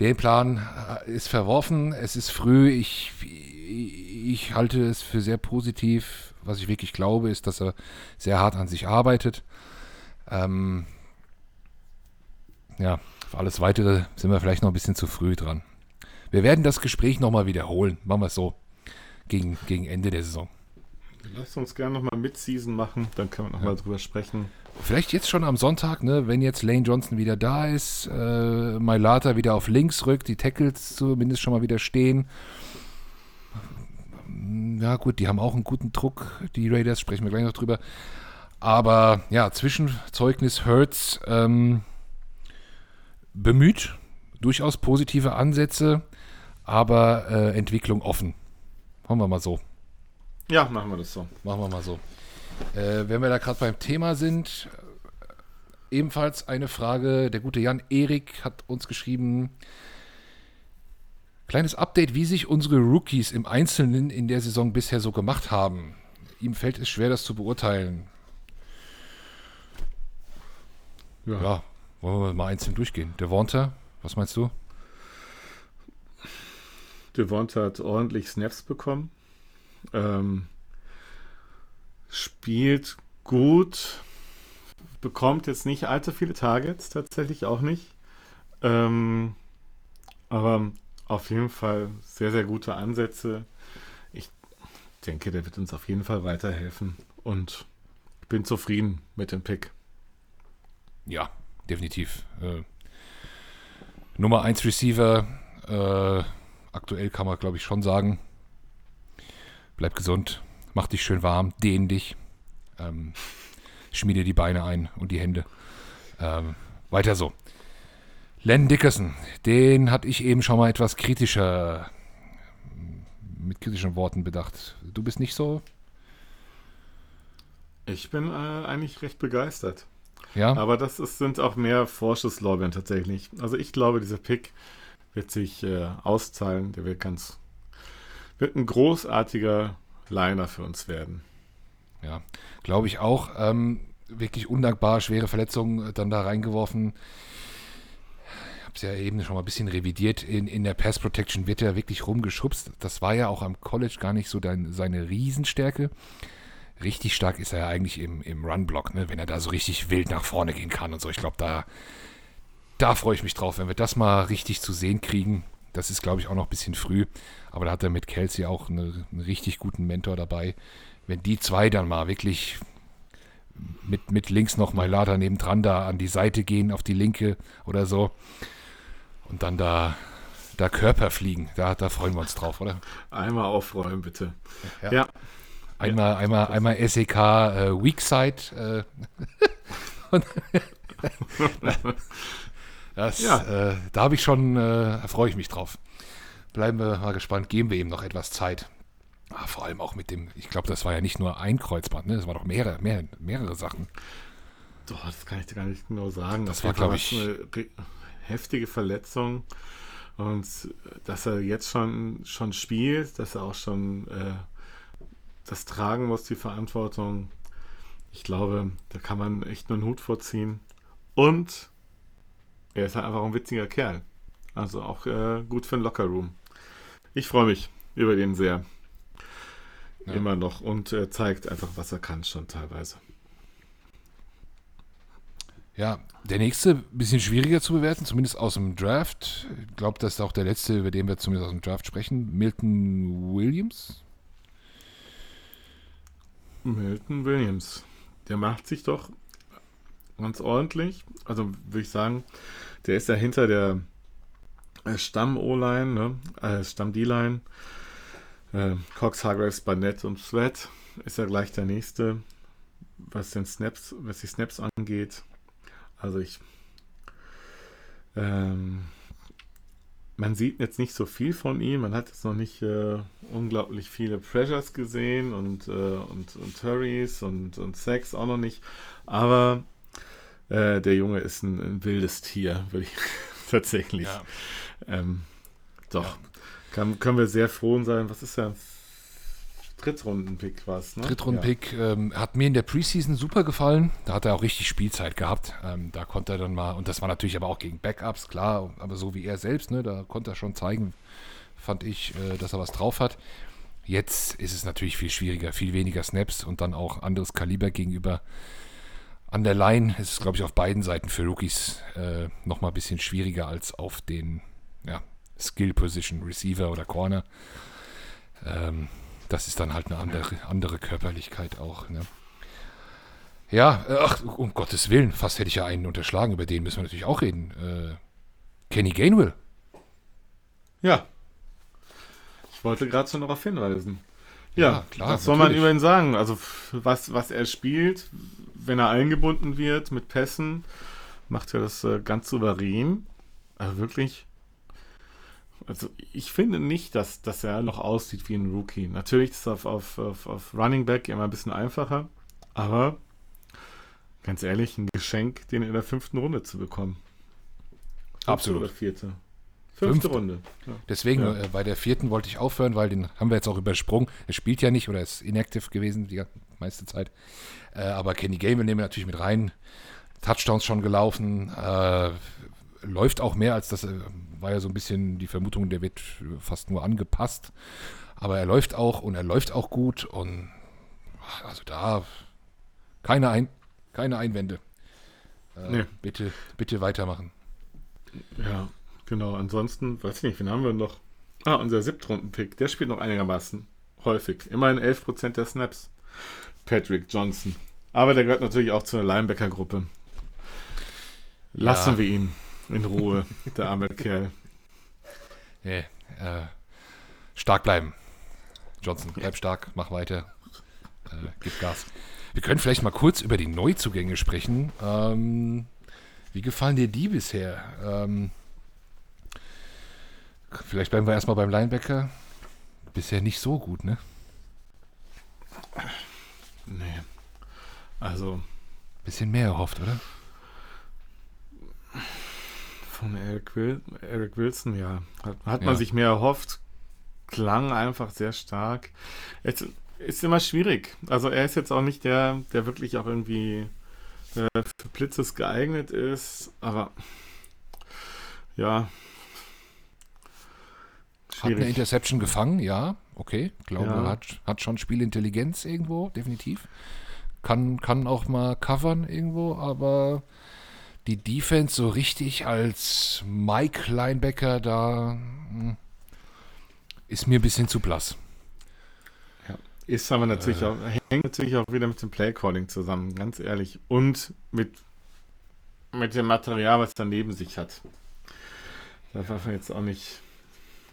Der Plan äh, ist verworfen, es ist früh. Ich, ich halte es für sehr positiv. Was ich wirklich glaube, ist, dass er sehr hart an sich arbeitet. Ähm, ja, für alles Weitere sind wir vielleicht noch ein bisschen zu früh dran. Wir werden das Gespräch nochmal wiederholen. Machen wir es so. Gegen, gegen Ende der Saison. Lass uns gerne nochmal Mid-Season machen, dann können wir nochmal ja. drüber sprechen. Vielleicht jetzt schon am Sonntag, ne, wenn jetzt Lane Johnson wieder da ist, äh, Mailata wieder auf links rückt, die Tackles zumindest schon mal wieder stehen. Ja, gut, die haben auch einen guten Druck, die Raiders, sprechen wir gleich noch drüber. Aber ja, Zwischenzeugnis Hurts, ähm, bemüht, durchaus positive Ansätze, aber äh, Entwicklung offen. Machen wir mal so. Ja, machen wir das so. Machen wir mal so. Äh, wenn wir da gerade beim Thema sind, ebenfalls eine Frage. Der gute Jan Erik hat uns geschrieben. Kleines Update, wie sich unsere Rookies im Einzelnen in der Saison bisher so gemacht haben. Ihm fällt es schwer, das zu beurteilen. Ja, ja wollen wir mal einzeln durchgehen? Devonta, was meinst du? Devonta hat ordentlich Snaps bekommen. Ähm, spielt gut. Bekommt jetzt nicht allzu viele Targets, tatsächlich auch nicht. Ähm, aber auf jeden Fall sehr, sehr gute Ansätze. Ich denke, der wird uns auf jeden Fall weiterhelfen. Und ich bin zufrieden mit dem Pick. Ja, definitiv. Äh, Nummer 1 Receiver, äh, aktuell kann man glaube ich schon sagen. Bleib gesund, mach dich schön warm, dehn dich, ähm, schmiede die Beine ein und die Hände. Ähm, weiter so. Len Dickerson, den hatte ich eben schon mal etwas kritischer, mit kritischen Worten bedacht. Du bist nicht so? Ich bin äh, eigentlich recht begeistert. Ja. Aber das ist, sind auch mehr Vorschusslorbeeren tatsächlich. Also ich glaube, dieser Pick wird sich äh, auszahlen. Der wird ganz, wird ein großartiger Liner für uns werden. Ja, glaube ich auch. Ähm, wirklich undankbar, schwere Verletzungen dann da reingeworfen. Habe es ja eben schon mal ein bisschen revidiert. In, in der Pass Protection wird er wirklich rumgeschubst. Das war ja auch am College gar nicht so dein, seine Riesenstärke. Richtig stark ist er ja eigentlich im, im Run-Block, ne? wenn er da so richtig wild nach vorne gehen kann und so. Ich glaube, da, da freue ich mich drauf, wenn wir das mal richtig zu sehen kriegen. Das ist, glaube ich, auch noch ein bisschen früh. Aber da hat er mit Kelsey auch eine, einen richtig guten Mentor dabei. Wenn die zwei dann mal wirklich mit, mit links noch mal Lada nebendran da an die Seite gehen, auf die linke oder so. Und dann da, da Körper fliegen. Da, da freuen wir uns drauf, oder? Einmal aufräumen, bitte. Ja. ja. Einmal, einmal, einmal SEK äh, Weakside. Äh, das, ja. äh, da habe ich schon, äh, freue ich mich drauf. Bleiben wir mal gespannt, geben wir ihm noch etwas Zeit. Ah, vor allem auch mit dem, ich glaube, das war ja nicht nur ein Kreuzband, ne? das war doch mehrere, mehr, mehrere Sachen. Doch, das kann ich dir gar nicht genau sagen. Das, das war, glaube ich, eine heftige Verletzung. Und dass er jetzt schon, schon spielt, dass er auch schon äh, das tragen muss, die Verantwortung. Ich glaube, da kann man echt nur einen Hut vorziehen. Und er ist halt einfach ein witziger Kerl. Also auch äh, gut für den Lockerroom. Ich freue mich über den sehr. Ja. Immer noch. Und er zeigt einfach, was er kann schon teilweise. Ja, der nächste, bisschen schwieriger zu bewerten, zumindest aus dem Draft. Ich glaube, das ist auch der letzte, über den wir zumindest aus dem Draft sprechen. Milton Williams. Milton Williams. Der macht sich doch ganz ordentlich. Also würde ich sagen, der ist ja hinter der äh, Stamm-O-Line, ne? äh, Stamm-D-Line. Äh, Cox, Hargraves, Barnett und Sweat ist ja gleich der nächste, was den Snaps, was die Snaps angeht. Also ich ähm, man sieht jetzt nicht so viel von ihm. Man hat jetzt noch nicht äh, unglaublich viele Pressures gesehen und, äh, und, und Hurries und, und Sex auch noch nicht. Aber äh, der Junge ist ein, ein wildes Tier, würde ich tatsächlich. Ja. Ähm, doch. Ja. Kann, können wir sehr froh sein. Was ist ja Drittrunden-Pick was, ne? Drittrunden-Pick ja. ähm, hat mir in der Preseason super gefallen. Da hat er auch richtig Spielzeit gehabt. Ähm, da konnte er dann mal, und das war natürlich aber auch gegen Backups, klar, aber so wie er selbst, ne, da konnte er schon zeigen, fand ich, äh, dass er was drauf hat. Jetzt ist es natürlich viel schwieriger, viel weniger Snaps und dann auch anderes Kaliber gegenüber. An der Line ist es, glaube ich, auf beiden Seiten für Rookies äh, nochmal ein bisschen schwieriger als auf den ja, Skill Position, Receiver oder Corner. Ähm, das ist dann halt eine andere, andere Körperlichkeit auch. Ne? Ja, ach, um Gottes Willen, fast hätte ich ja einen unterschlagen, über den müssen wir natürlich auch reden. Äh, Kenny Gainwell. Ja. Ich wollte gerade schon darauf hinweisen. Ja, ja klar. Was soll man über ihn sagen? Also, was, was er spielt, wenn er eingebunden wird mit Pässen, macht er das äh, ganz souverän. Also wirklich also ich finde nicht, dass, dass er noch aussieht wie ein Rookie. Natürlich ist es auf, auf, auf, auf Running Back immer ein bisschen einfacher, aber ganz ehrlich, ein Geschenk, den in der fünften Runde zu bekommen. Fünfte Absolut. Oder vierte. Fünfte, Fünfte. Runde. Ja. Deswegen, ja. Äh, bei der vierten wollte ich aufhören, weil den haben wir jetzt auch übersprungen. Er spielt ja nicht oder ist inactive gewesen die meiste Zeit. Äh, aber Kenny Gamble nehmen wir natürlich mit rein. Touchdowns schon gelaufen. Äh, läuft auch mehr als das, äh, war ja so ein bisschen die Vermutung, der wird fast nur angepasst. Aber er läuft auch und er läuft auch gut und also da keine, Ein keine Einwände. Äh, nee. Bitte, bitte weitermachen. Ja, genau. Ansonsten, weiß ich nicht, wen haben wir noch? Ah, unser Siebtrunden-Pick, der spielt noch einigermaßen häufig. Immerhin 11% der Snaps. Patrick Johnson. Aber der gehört natürlich auch zu einer Linebacker-Gruppe. Lassen ja. wir ihn. In Ruhe, der arme Kerl. Nee, äh, stark bleiben. Johnson, bleib stark, mach weiter. Äh, gib Gas. Wir können vielleicht mal kurz über die Neuzugänge sprechen. Ähm, Wie gefallen dir die bisher? Ähm, vielleicht bleiben wir erstmal beim Linebacker. Bisher nicht so gut, ne? Nee. Also. Bisschen mehr erhofft, oder? Von Eric, Wil Eric Wilson, ja. Hat, hat Ja. man sich mehr erhofft. Klang einfach sehr stark. Es ist immer schwierig. Also er ist jetzt auch nicht der, der wirklich auch irgendwie äh, für Blitzes geeignet ist. Aber ja. Hat eine Schwierig. Interception gefangen, ja, okay. Glaube, Ja. hat, hat schon Spielintelligenz irgendwo, definitiv. Kann, kann auch mal covern irgendwo, aber die Defense so richtig als Mike Linebacker da hm, ist mir ein bisschen zu blass. Ist aber natürlich Äh. auch, hängt natürlich auch wieder mit dem Playcalling zusammen, ganz ehrlich. Und mit, mit dem Material, was er neben sich hat. Da darf man jetzt auch nicht.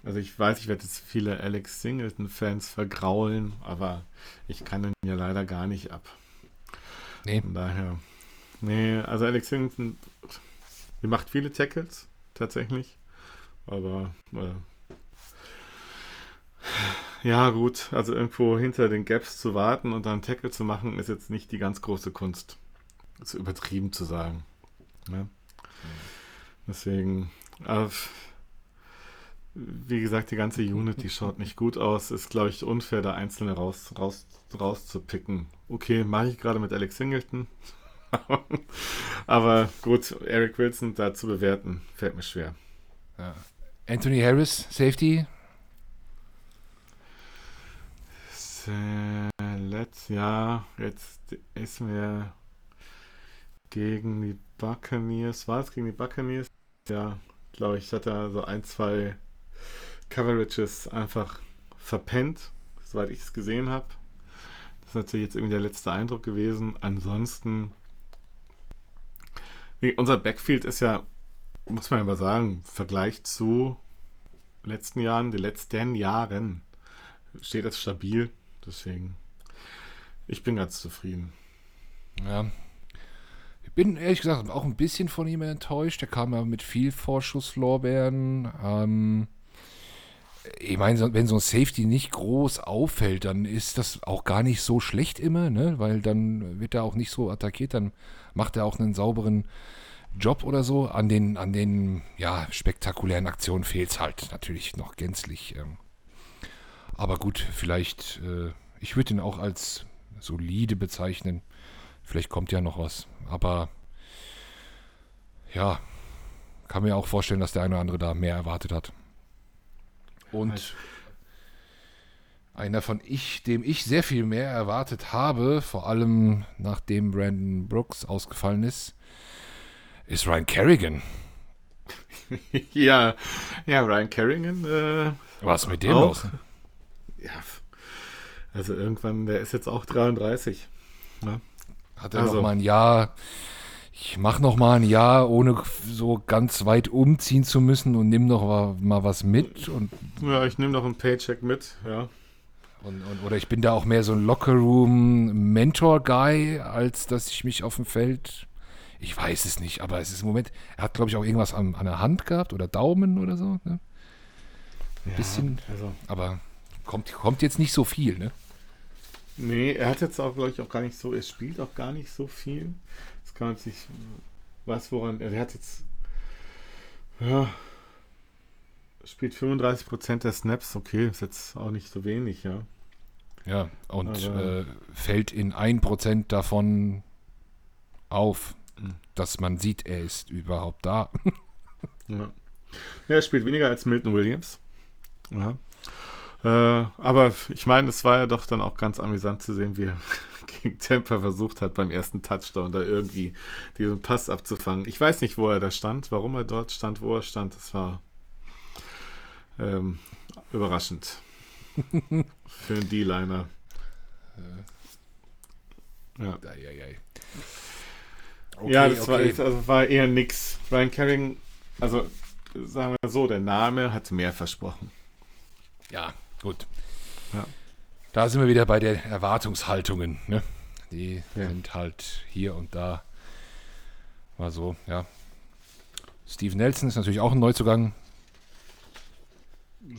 Also ich weiß, ich werde jetzt viele Alex Singleton-Fans vergraulen, aber ich kann ihn ja leider gar nicht ab. Nee, Von daher. Nee, also Alex Singleton, die macht viele Tackles, tatsächlich. Aber äh, ja, gut, also irgendwo hinter den Gaps zu warten und dann Tackle zu machen, ist jetzt nicht die ganz große Kunst. Ist übertrieben zu sagen. Ne? Deswegen, äh, wie gesagt, die ganze Unit, die schaut nicht gut aus. Ist, glaube ich, unfair, da Einzelne raus, raus, rauszupicken. Okay, mache ich gerade mit Alex Singleton. Aber gut, Eric Wilson da zu bewerten, fällt mir schwer. ja. Anthony Harris, Safety. Let's, ja, jetzt ist mir gegen die Buccaneers, war es gegen die Buccaneers? Ja, glaube ich, hat er so ein, zwei Coverages einfach verpennt, soweit ich es gesehen habe. Das ist natürlich jetzt irgendwie der letzte Eindruck gewesen. Ansonsten, unser Backfield ist ja, muss man aber sagen, im Vergleich zu letzten Jahren, den letzten Jahren, steht das stabil. Deswegen, ich bin ganz zufrieden. Ja. Ich bin ehrlich gesagt auch ein bisschen von ihm enttäuscht. Der kam ja mit viel Vorschusslorbeeren. Ähm, ich meine, wenn so ein Safety nicht groß auffällt, dann ist das auch gar nicht so schlecht immer, ne? Weil dann wird er auch nicht so attackiert, dann macht er auch einen sauberen Job oder so. An den, an den ja, spektakulären Aktionen fehlt es halt natürlich noch gänzlich. Ähm. Aber gut, vielleicht, äh, ich würde ihn auch als solide bezeichnen. Vielleicht kommt ja noch was. Aber ja, kann mir auch vorstellen, dass der eine oder andere da mehr erwartet hat. Und Halt. einer von ich, dem ich sehr viel mehr erwartet habe, vor allem nachdem Brandon Brooks ausgefallen ist, ist Ryan Kerrigan. ja, ja, Ryan Kerrigan, äh, Was mit dem Auch. los? ja, also irgendwann, der ist jetzt auch 33. Hat er Also- noch mal ein Jahr, ich mach noch mal ein Jahr, ohne so ganz weit umziehen zu müssen und nimm noch mal, mal was mit und Ja, ich nehme noch einen Paycheck mit, ja. Und, und, oder ich bin da auch mehr so ein Lockerroom-Mentor-Guy, als dass ich mich auf dem Feld. Ich weiß es nicht, aber es ist im Moment. Er hat, glaube ich, auch irgendwas an, an der Hand gehabt oder Daumen oder so. Ne? ja Bisschen. Also, Aber kommt, kommt jetzt nicht so viel, ne? nee, er hat jetzt auch, glaube ich, auch gar nicht so, er spielt auch gar nicht so viel. Man sich, was woran, er hat jetzt, ja, spielt 35% der Snaps, okay, ist jetzt auch nicht so wenig, ja. Ja, und äh, fällt in 1% davon auf, Mhm. dass man sieht, er ist überhaupt da. Ja. ja, er spielt weniger als Milton Williams. Ja. Äh, aber ich meine, es war ja doch dann auch ganz amüsant zu sehen, wie er gegen Tampa versucht hat, beim ersten Touchdown da irgendwie diesen Pass abzufangen. Ich weiß nicht, wo er da stand, warum er dort stand, wo er stand. Das war ähm, überraschend. Für einen D-Liner. Ja. Eieiei. ja, das War, also war eher nix. Ryan Kerring, also sagen wir so, der Name hat mehr versprochen. Ja, gut. Ja. Da sind wir wieder bei den Erwartungshaltungen. Ne? Die Ja. sind halt hier und da mal so, ja. Steve Nelson ist natürlich auch ein Neuzugang.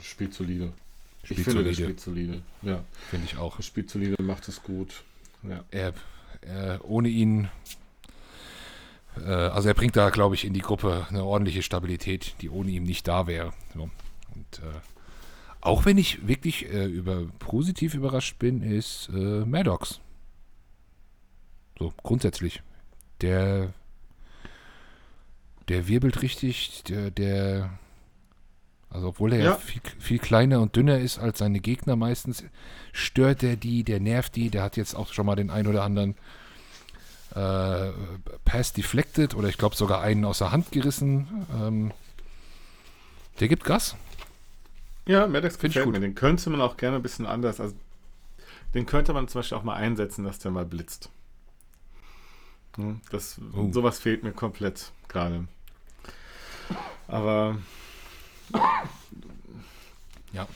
Spielt solide. Spielt ich finde, solide. spielt solide. Ja, Finde ich auch. spielt solide, macht es gut. Ja. Er, er, ohne ihn, äh, also er bringt da, glaube ich, in die Gruppe eine ordentliche Stabilität, die ohne ihn nicht da wäre. So. Und äh, auch wenn ich wirklich äh, über positiv überrascht bin, ist äh, Maddox. So, grundsätzlich. Der, der wirbelt richtig, der, der also obwohl er ja. Viel, viel kleiner und dünner ist als seine Gegner meistens, stört er die, der nervt die, der hat jetzt auch schon mal den ein oder anderen äh, Pass deflected oder ich glaube sogar einen aus der Hand gerissen. Ähm, der gibt Gas. Ja, Maddox Find ich gut. mir. Den könnte man auch gerne ein bisschen anders. Also, den könnte man zum Beispiel auch mal einsetzen, dass der mal blitzt. Das, Oh. Sowas fehlt mir komplett gerade. Aber Ja.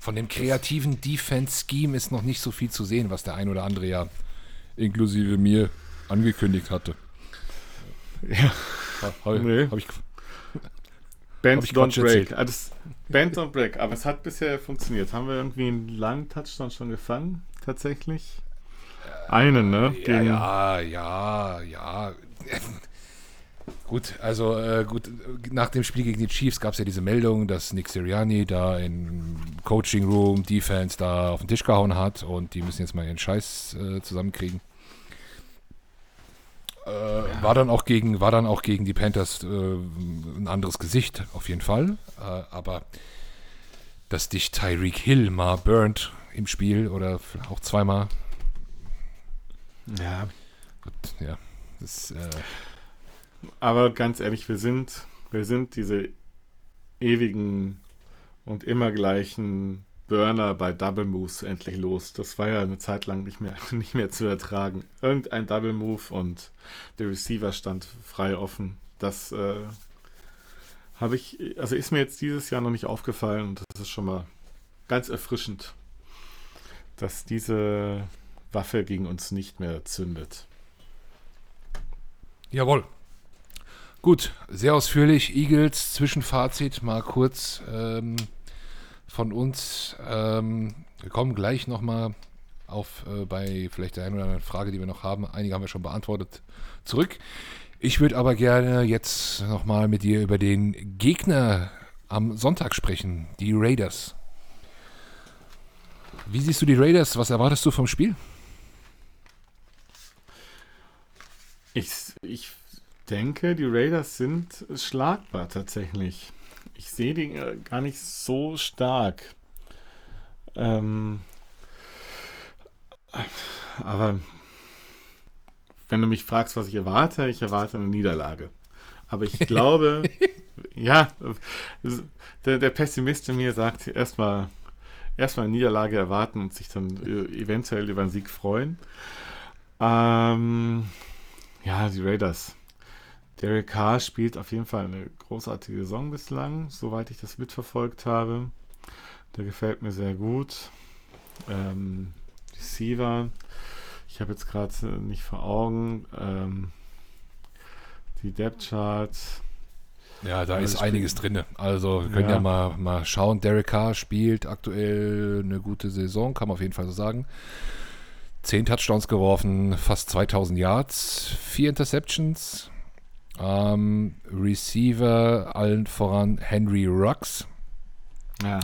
Von dem kreativen Defense-Scheme ist noch nicht so viel zu sehen, was der ein oder andere ja inklusive mir angekündigt hatte. ja, Habe Nee. hab ich, Bands don't break. Ah, das, Bands don't break. Aber es hat bisher funktioniert. Haben wir irgendwie einen langen Touchdown schon gefangen? Tatsächlich? Einen, ne? ja, ja, ja, ja. Gut, also äh, gut, nach dem Spiel gegen die Chiefs gab es ja diese Meldung, dass Nick Sirianni da im Coaching Room Defense da auf den Tisch gehauen hat und die müssen jetzt mal ihren Scheiß äh, zusammenkriegen. Äh, War dann auch gegen, war dann auch gegen die Panthers äh, ein anderes Gesicht, auf jeden Fall. Äh, aber dass dich Tyreek Hill mal burnt im Spiel oder auch zweimal, ja. gut, ja, das äh, Aber ganz ehrlich, wir sind, wir sind diese ewigen und immer gleichen Burner bei Double Moves endlich los. Das war ja eine Zeit lang nicht mehr, nicht mehr zu ertragen. Irgendein Double Move und der Receiver stand frei offen. Das äh, habe ich, also ist mir jetzt dieses Jahr noch nicht aufgefallen und das ist schon mal ganz erfrischend, dass diese Waffe gegen uns nicht mehr zündet. Jawohl. Gut, sehr ausführlich. Eagles Zwischenfazit mal kurz ähm, von uns. Ähm, wir kommen gleich nochmal auf äh, bei vielleicht der einen oder anderen Frage, die wir noch haben. Einige haben wir schon beantwortet. Zurück. Ich würde aber gerne jetzt nochmal mit dir über den Gegner am Sonntag sprechen, die Raiders. Wie siehst du die Raiders? Was erwartest du vom Spiel? Ich, ich denke, die Raiders sind schlagbar tatsächlich. Ich sehe die äh, gar nicht so stark. Ähm, aber wenn du mich fragst, was ich erwarte, ich erwarte eine Niederlage. Aber ich glaube, ja, der, der Pessimist in mir sagt erstmal erstmal eine Niederlage erwarten und sich dann äh, eventuell über einen Sieg freuen. Ähm, ja, die Raiders. Derek Carr spielt auf jeden Fall eine großartige Saison bislang, soweit ich das mitverfolgt habe. Der gefällt mir sehr gut. Ähm, Receiver, ich habe jetzt gerade nicht vor Augen. Ähm, die Depth Chart. Ja, da Also ist ich einiges drin. Also wir können ja, Ja. mal, mal schauen. Derek Carr spielt aktuell eine gute Saison, kann man auf jeden Fall so sagen. Zehn Touchdowns geworfen, fast 2000 Yards, vier Interceptions. Ähm, Receiver allen voran Henry Rux. Ja,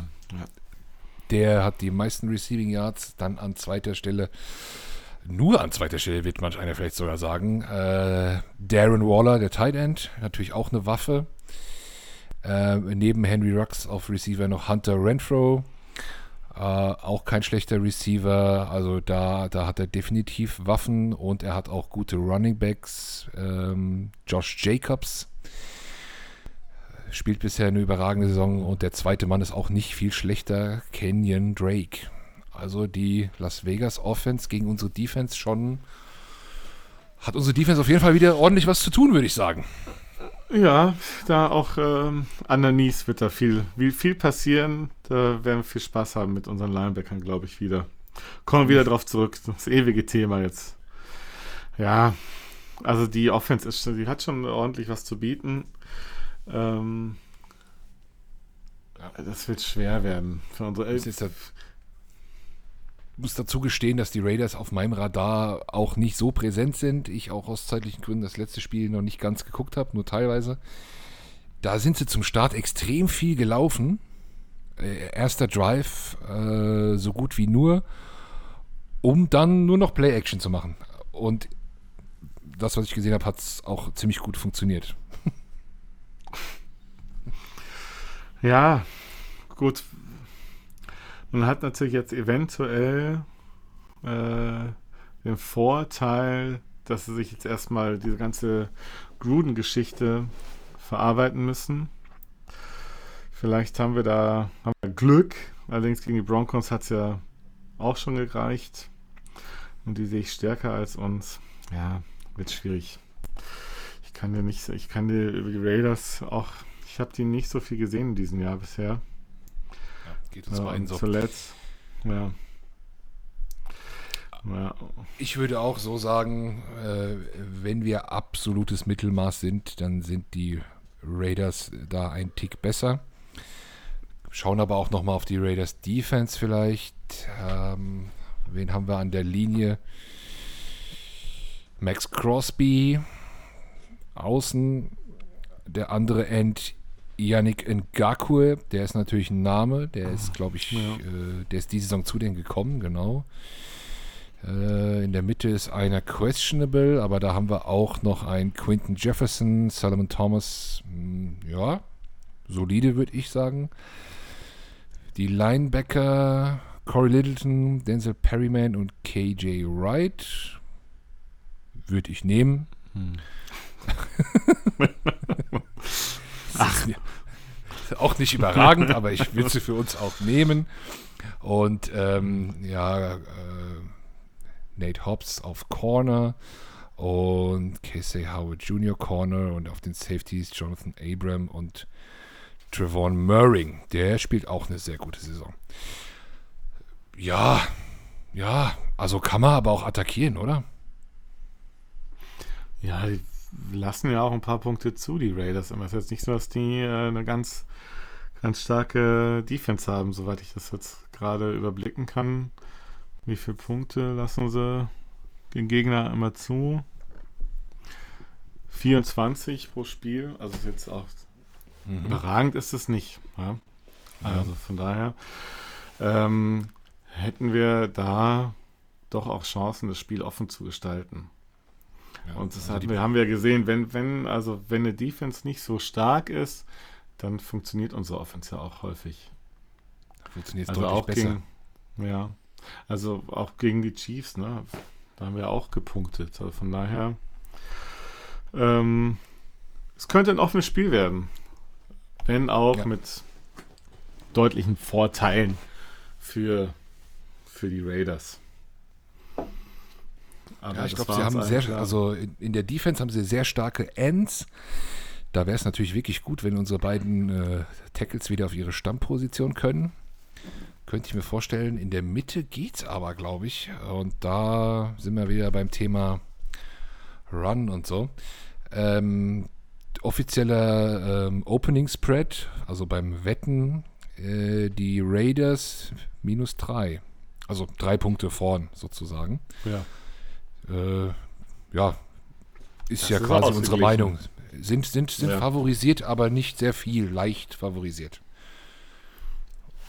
Der hat die meisten Receiving Yards. Dann an zweiter Stelle, nur an zweiter Stelle wird manch einer vielleicht sogar sagen, äh, Darren Waller, der Tight End. Natürlich auch eine Waffe. Äh, neben Henry Rux auf Receiver noch Hunter Renfro. Äh, auch kein schlechter Receiver. Also da, da hat er definitiv Waffen und er hat auch gute Running Backs. Ähm, Josh Jacobs spielt bisher eine überragende Saison und der zweite Mann ist auch nicht viel schlechter, Kenyon Drake. Also die Las Vegas Offense gegen unsere Defense schon hat unsere Defense auf jeden Fall wieder ordentlich was zu tun, würde ich sagen. Ja, da auch ähm, an der Nies wird da viel, viel, passieren. Da werden wir viel Spaß haben mit unseren Linebackern, glaube ich, wieder. Kommen wir wieder drauf zurück. Das ewige Thema jetzt. Ja, also die Offense ist, die hat schon ordentlich was zu bieten. Ähm. Das wird schwer werden für unsere Eltern. Ich muss dazu gestehen, dass die Raiders auf meinem Radar auch nicht so präsent sind. Ich auch aus zeitlichen Gründen das letzte Spiel noch nicht ganz geguckt habe, nur teilweise. Da sind sie zum Start extrem viel gelaufen. Äh, erster Drive äh, so gut wie nur, um dann nur noch Play-Action zu machen. Und das, was ich gesehen habe, hat auch ziemlich gut funktioniert. Ja, gut. Man hat natürlich jetzt eventuell äh, den Vorteil, dass sie sich jetzt erstmal diese ganze Gruden-Geschichte verarbeiten müssen. Vielleicht haben wir da haben wir Glück. Allerdings gegen die Broncos hat es ja auch schon gereicht. Und die sehe ich stärker als uns. Ja, wird schwierig. Ich kann dir nicht, ich kann dir über die Raiders auch ich habe die nicht so viel gesehen in diesem Jahr bisher. Geht uns ja, beiden so. Zuletzt, ja. ja. Ich würde auch so sagen, äh, wenn wir absolutes Mittelmaß sind, dann sind die Raiders da ein Tick besser. Schauen aber auch nochmal auf die Raiders Defense vielleicht. Ähm, wen haben wir an der Linie? Max Crosby, außen, der andere End Yannick Ngakwe, der ist natürlich ein Name, der ist, glaube ich, ja. äh, der ist diese Saison zu denen gekommen, genau. Äh, in der Mitte ist einer questionable, aber da haben wir auch noch einen Quinton Jefferson, Solomon Thomas, mh, hm, ja, solide würde ich sagen. Die Linebacker Corey Littleton, Denzel Perryman und KJ Wright würde ich nehmen. Hm. Ach. Auch nicht überragend, aber ich will sie für uns auch nehmen. Und ähm, ja, äh, Nate Hobbs auf Corner und Casey Howard Jr. Corner und auf den Safeties Jonathan Abram und Trevon Murring. Der spielt auch eine sehr gute Saison. Ja, ja, also kann man aber auch attackieren, oder? Ja, lassen ja auch ein paar Punkte zu, die Raiders. Immer ist jetzt nicht so, dass die äh, eine ganz, ganz starke Defense haben, soweit ich das jetzt gerade überblicken kann. Wie viele Punkte lassen sie den Gegner immer zu? 24 pro Spiel, also ist jetzt auch mhm. überragend ist es nicht. Ja? Also von daher ähm, hätten wir da doch auch Chancen, das Spiel offen zu gestalten. Ja, und das also wir, haben wir gesehen, wenn, wenn, also wenn eine Defense nicht so stark ist, dann funktioniert unsere Offense ja auch häufig. Funktioniert also deutlich auch besser. Gegen, ja, also auch gegen die Chiefs, ne? Da haben wir auch gepunktet. Also von daher, ähm, es könnte ein offenes Spiel werden. Wenn auch ja. mit deutlichen Vorteilen für, für die Raiders. Aber ja, ich glaube, sie haben sehr, klar. also in, in, der Defense haben sie sehr starke Ends. Da wäre es natürlich wirklich gut, wenn unsere beiden äh, Tackles wieder auf ihre Stammposition können. Könnte ich mir vorstellen. In der Mitte geht es aber, glaube ich. Und da sind wir wieder beim Thema Run und so. Ähm, offizieller ähm, Opening Spread, also beim Wetten, äh, die Raiders minus drei. Also drei Punkte vorn sozusagen. Ja äh, ja, ist das ja ist quasi unsere Meinung. Sind, sind, sind ja. favorisiert, aber nicht sehr viel, leicht favorisiert.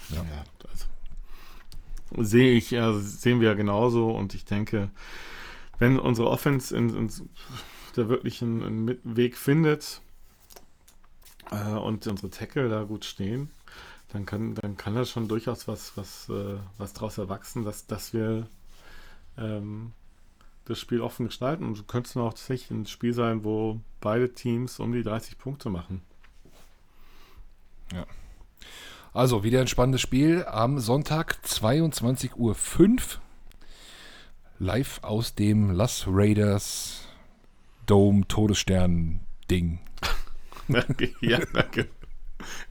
Ja. ja also, sehe ich, also sehen wir ja genauso und ich denke, wenn unsere Offense in, in der wirklich einen, einen Weg findet äh, und unsere Tackle da gut stehen, dann kann, dann kann da schon durchaus was, was, äh, was draus erwachsen, dass, dass wir ähm, das Spiel offen gestalten und könnte es auch tatsächlich ein Spiel sein, wo beide Teams um die 30 Punkte machen. Ja. Also wieder ein spannendes Spiel am Sonntag 22.05 Uhr. Live aus dem Las Raiders Dome Todesstern Ding. ja, danke.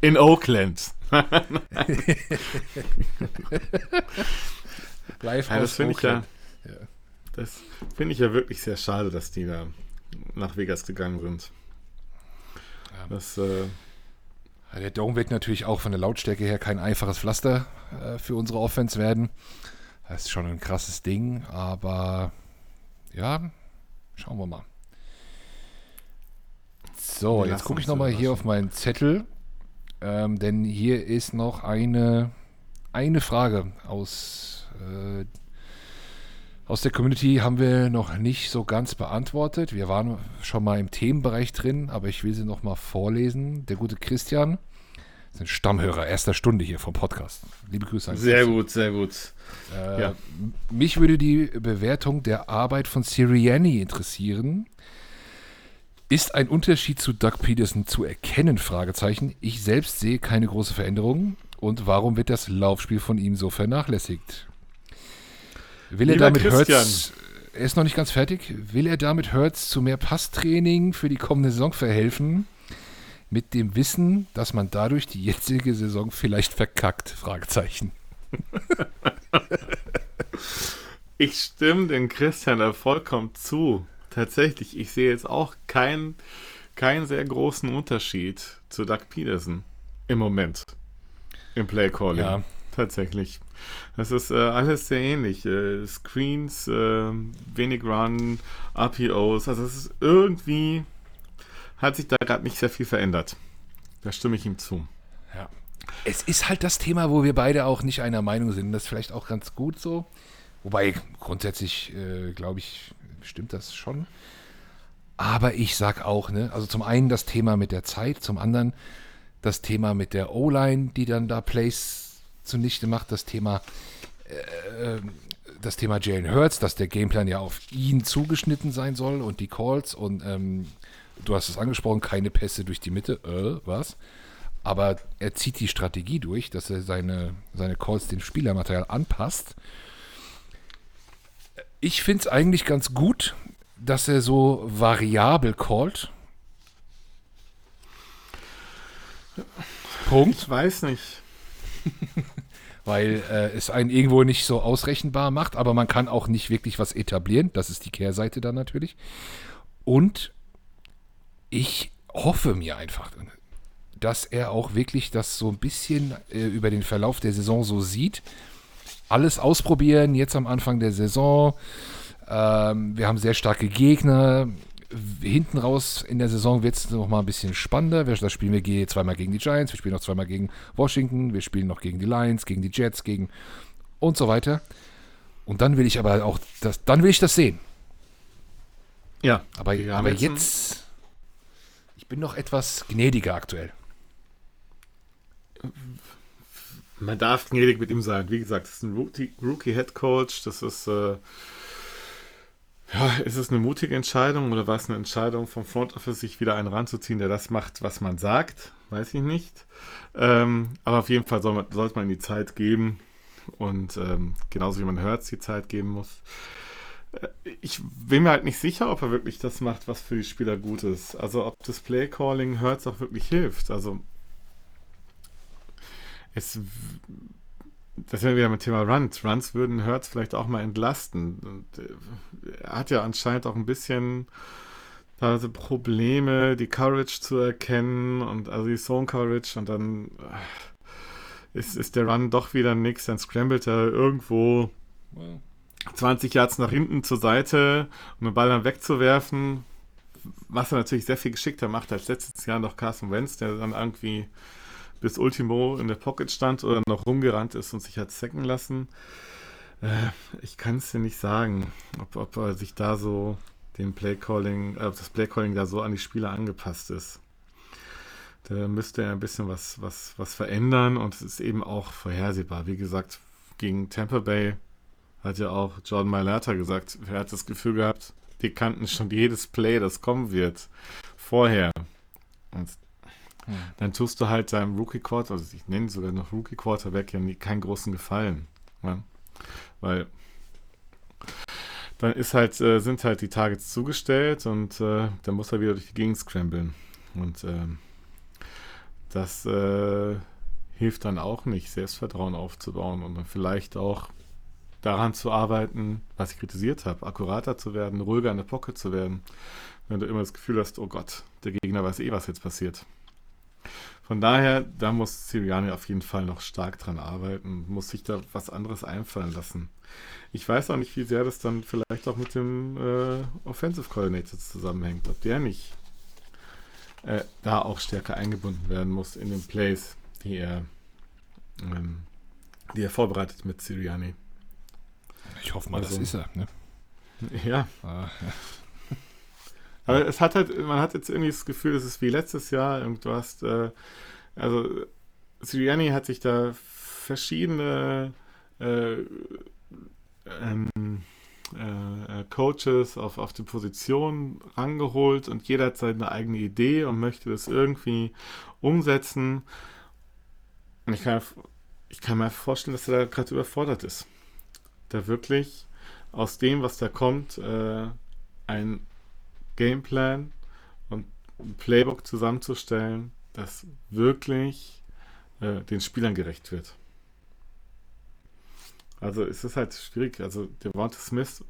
In Oakland. Live ja, aus Oakland. Ja. Das finde ich ja wirklich sehr schade, dass die da nach Vegas gegangen sind. Ja. Das, äh, der Dome wird natürlich auch von der Lautstärke her kein einfaches Pflaster äh, für unsere Offense werden. Das ist schon ein krasses Ding, aber ja, schauen wir mal. So, jetzt gucke ich nochmal hier auf meinen Zettel, ähm, denn hier ist noch eine, eine Frage aus, äh, aus der Community, haben wir noch nicht so ganz beantwortet. Wir waren schon mal im Themenbereich drin, aber ich will sie nochmal vorlesen. Der gute Christian ist ein Stammhörer erster Stunde hier vom Podcast. Liebe Grüße an Sehr gut, sehr gut. Äh, ja. Mich würde die Bewertung der Arbeit von Sirianni interessieren. Ist ein Unterschied zu Doug Peterson zu erkennen? Fragezeichen. Ich selbst sehe keine große Veränderung. Und warum wird das Laufspiel von ihm so vernachlässigt? Will er damit Hurts, er ist noch nicht ganz fertig, will er damit Hurts zu mehr Passtraining für die kommende Saison verhelfen? Mit dem Wissen, dass man dadurch die jetzige Saison vielleicht verkackt? Fragezeichen. ich stimme dem Christian da vollkommen zu. Tatsächlich, ich sehe jetzt auch keinen keinen sehr großen Unterschied zu Doug Peterson im Moment im Play Calling. Ja. Tatsächlich. Das ist äh, alles sehr ähnlich. Äh, Screens, äh, wenig Run, RPOs. Also es ist irgendwie hat sich da gerade nicht sehr viel verändert. Da stimme ich ihm zu. Ja. Es ist halt das Thema, wo wir beide auch nicht einer Meinung sind. Das ist vielleicht auch ganz gut so. Wobei grundsätzlich, äh, glaube ich, stimmt das schon. Aber ich sag auch, ne, also zum einen das Thema mit der Zeit, zum anderen das Thema mit der O-Line, die dann da Plays zunichte macht, das Thema, äh, das Thema Jalen Hurts, dass der Gameplan ja auf ihn zugeschnitten sein soll und die Calls und ähm, du hast es angesprochen, keine Pässe durch die Mitte, äh, was? Aber er zieht die Strategie durch, dass er seine, seine Calls dem Spielermaterial anpasst. Ich finde es eigentlich ganz gut, dass er so variabel callt. Punkt. Ich weiß nicht. Weil äh, es einen irgendwo nicht so ausrechenbar macht, aber man kann auch nicht wirklich was etablieren. Das ist die Kehrseite dann natürlich. Und ich hoffe mir einfach, dass er auch wirklich das so ein bisschen äh, über den Verlauf der Saison so sieht. Alles ausprobieren, jetzt am Anfang der Saison. Ähm, wir haben sehr starke Gegner. Hinten raus in der Saison wird es noch mal ein bisschen spannender. Da spielen wir zweimal gegen die Giants, wir spielen noch zweimal gegen Washington, wir spielen noch gegen die Lions, gegen die Jets, gegen und so weiter. Und dann will ich aber auch das, dann will ich das sehen. Ja. Aber, aber jetzt bin noch etwas gnädiger aktuell. Man darf gnädig mit ihm sein. Wie gesagt, das ist ein Rookie-Head Coach. Das ist, äh, ja, ist es eine mutige Entscheidung oder war es eine Entscheidung vom Front Office, sich wieder einen ranzuziehen, der das macht, was man sagt? Weiß ich nicht. Ähm, aber auf jeden Fall soll man, sollte man die Zeit geben und ähm, genauso wie man hört, die Zeit geben muss ich bin mir halt nicht sicher, ob er wirklich das macht, was für die Spieler gut ist. Also ob das Play-Calling Hurts auch wirklich hilft. Also es das wäre wieder mit Thema Runs. Runs würden Hurts vielleicht auch mal entlasten. Und äh, er hat ja anscheinend auch ein bisschen also Probleme, die Courage zu erkennen und also die Zone Courage und dann äh, ist, ist der Run doch wieder nix, dann scrambled er irgendwo. Well 20 Yards nach hinten zur Seite, um den Ball dann wegzuwerfen, was er natürlich sehr viel geschickter macht als letztes Jahr noch Carson Wentz, der dann irgendwie bis Ultimo in der Pocket stand oder noch rumgerannt ist und sich hat sacken lassen. Äh, ich kann es dir nicht sagen, ob, ob er sich da so den Playcalling, äh, ob das Playcalling da so an die Spieler angepasst ist. Da müsste er ein bisschen was, was, was verändern und es ist eben auch vorhersehbar. Wie gesagt, gegen Tampa Bay hat ja auch Jordan Mailata gesagt, er hat das Gefühl gehabt, die kannten schon jedes Play, das kommen wird, vorher. Und hm. dann tust du halt deinem Rookie Quarter, also ich nenne sogar noch Rookie Quarterback ja keinen großen Gefallen. Ja? Weil dann ist halt, äh, sind halt die Targets zugestellt und äh, dann muss er wieder durch die Gegend scramblen. Und äh, das hilft dann auch nicht, Selbstvertrauen aufzubauen und dann vielleicht auch daran zu arbeiten, was ich kritisiert habe, akkurater zu werden, ruhiger in der Pocket zu werden. wenn du immer das Gefühl hast, oh Gott, der Gegner weiß eh, was jetzt passiert. Von daher, da muss Sirianni auf jeden Fall noch stark dran arbeiten, muss sich da was anderes einfallen lassen. Ich weiß auch nicht, wie sehr das dann vielleicht auch mit dem äh, Offensive Coordinator zusammenhängt, ob der nicht äh, da auch stärker eingebunden werden muss in den Plays, die er, ähm, die er vorbereitet mit Sirianni. Ich hoffe mal, also, das ist er. Ne? Ja. Ah, ja. Aber es hat halt, man hat jetzt irgendwie das Gefühl, es ist wie letztes Jahr irgendwas. Äh, also Sirianni hat sich da verschiedene äh, ähm, äh, äh, Coaches auf, auf die Position rangeholt und jeder hat seine eigene Idee und möchte das irgendwie umsetzen. Und ich kann, ich kann mir vorstellen, dass er da gerade überfordert ist. Da wirklich aus dem, was da kommt, äh, ein Gameplan und ein Playbook zusammenzustellen, das wirklich äh, den Spielern gerecht wird. Also es ist halt schwierig. Also der Devonta Smith,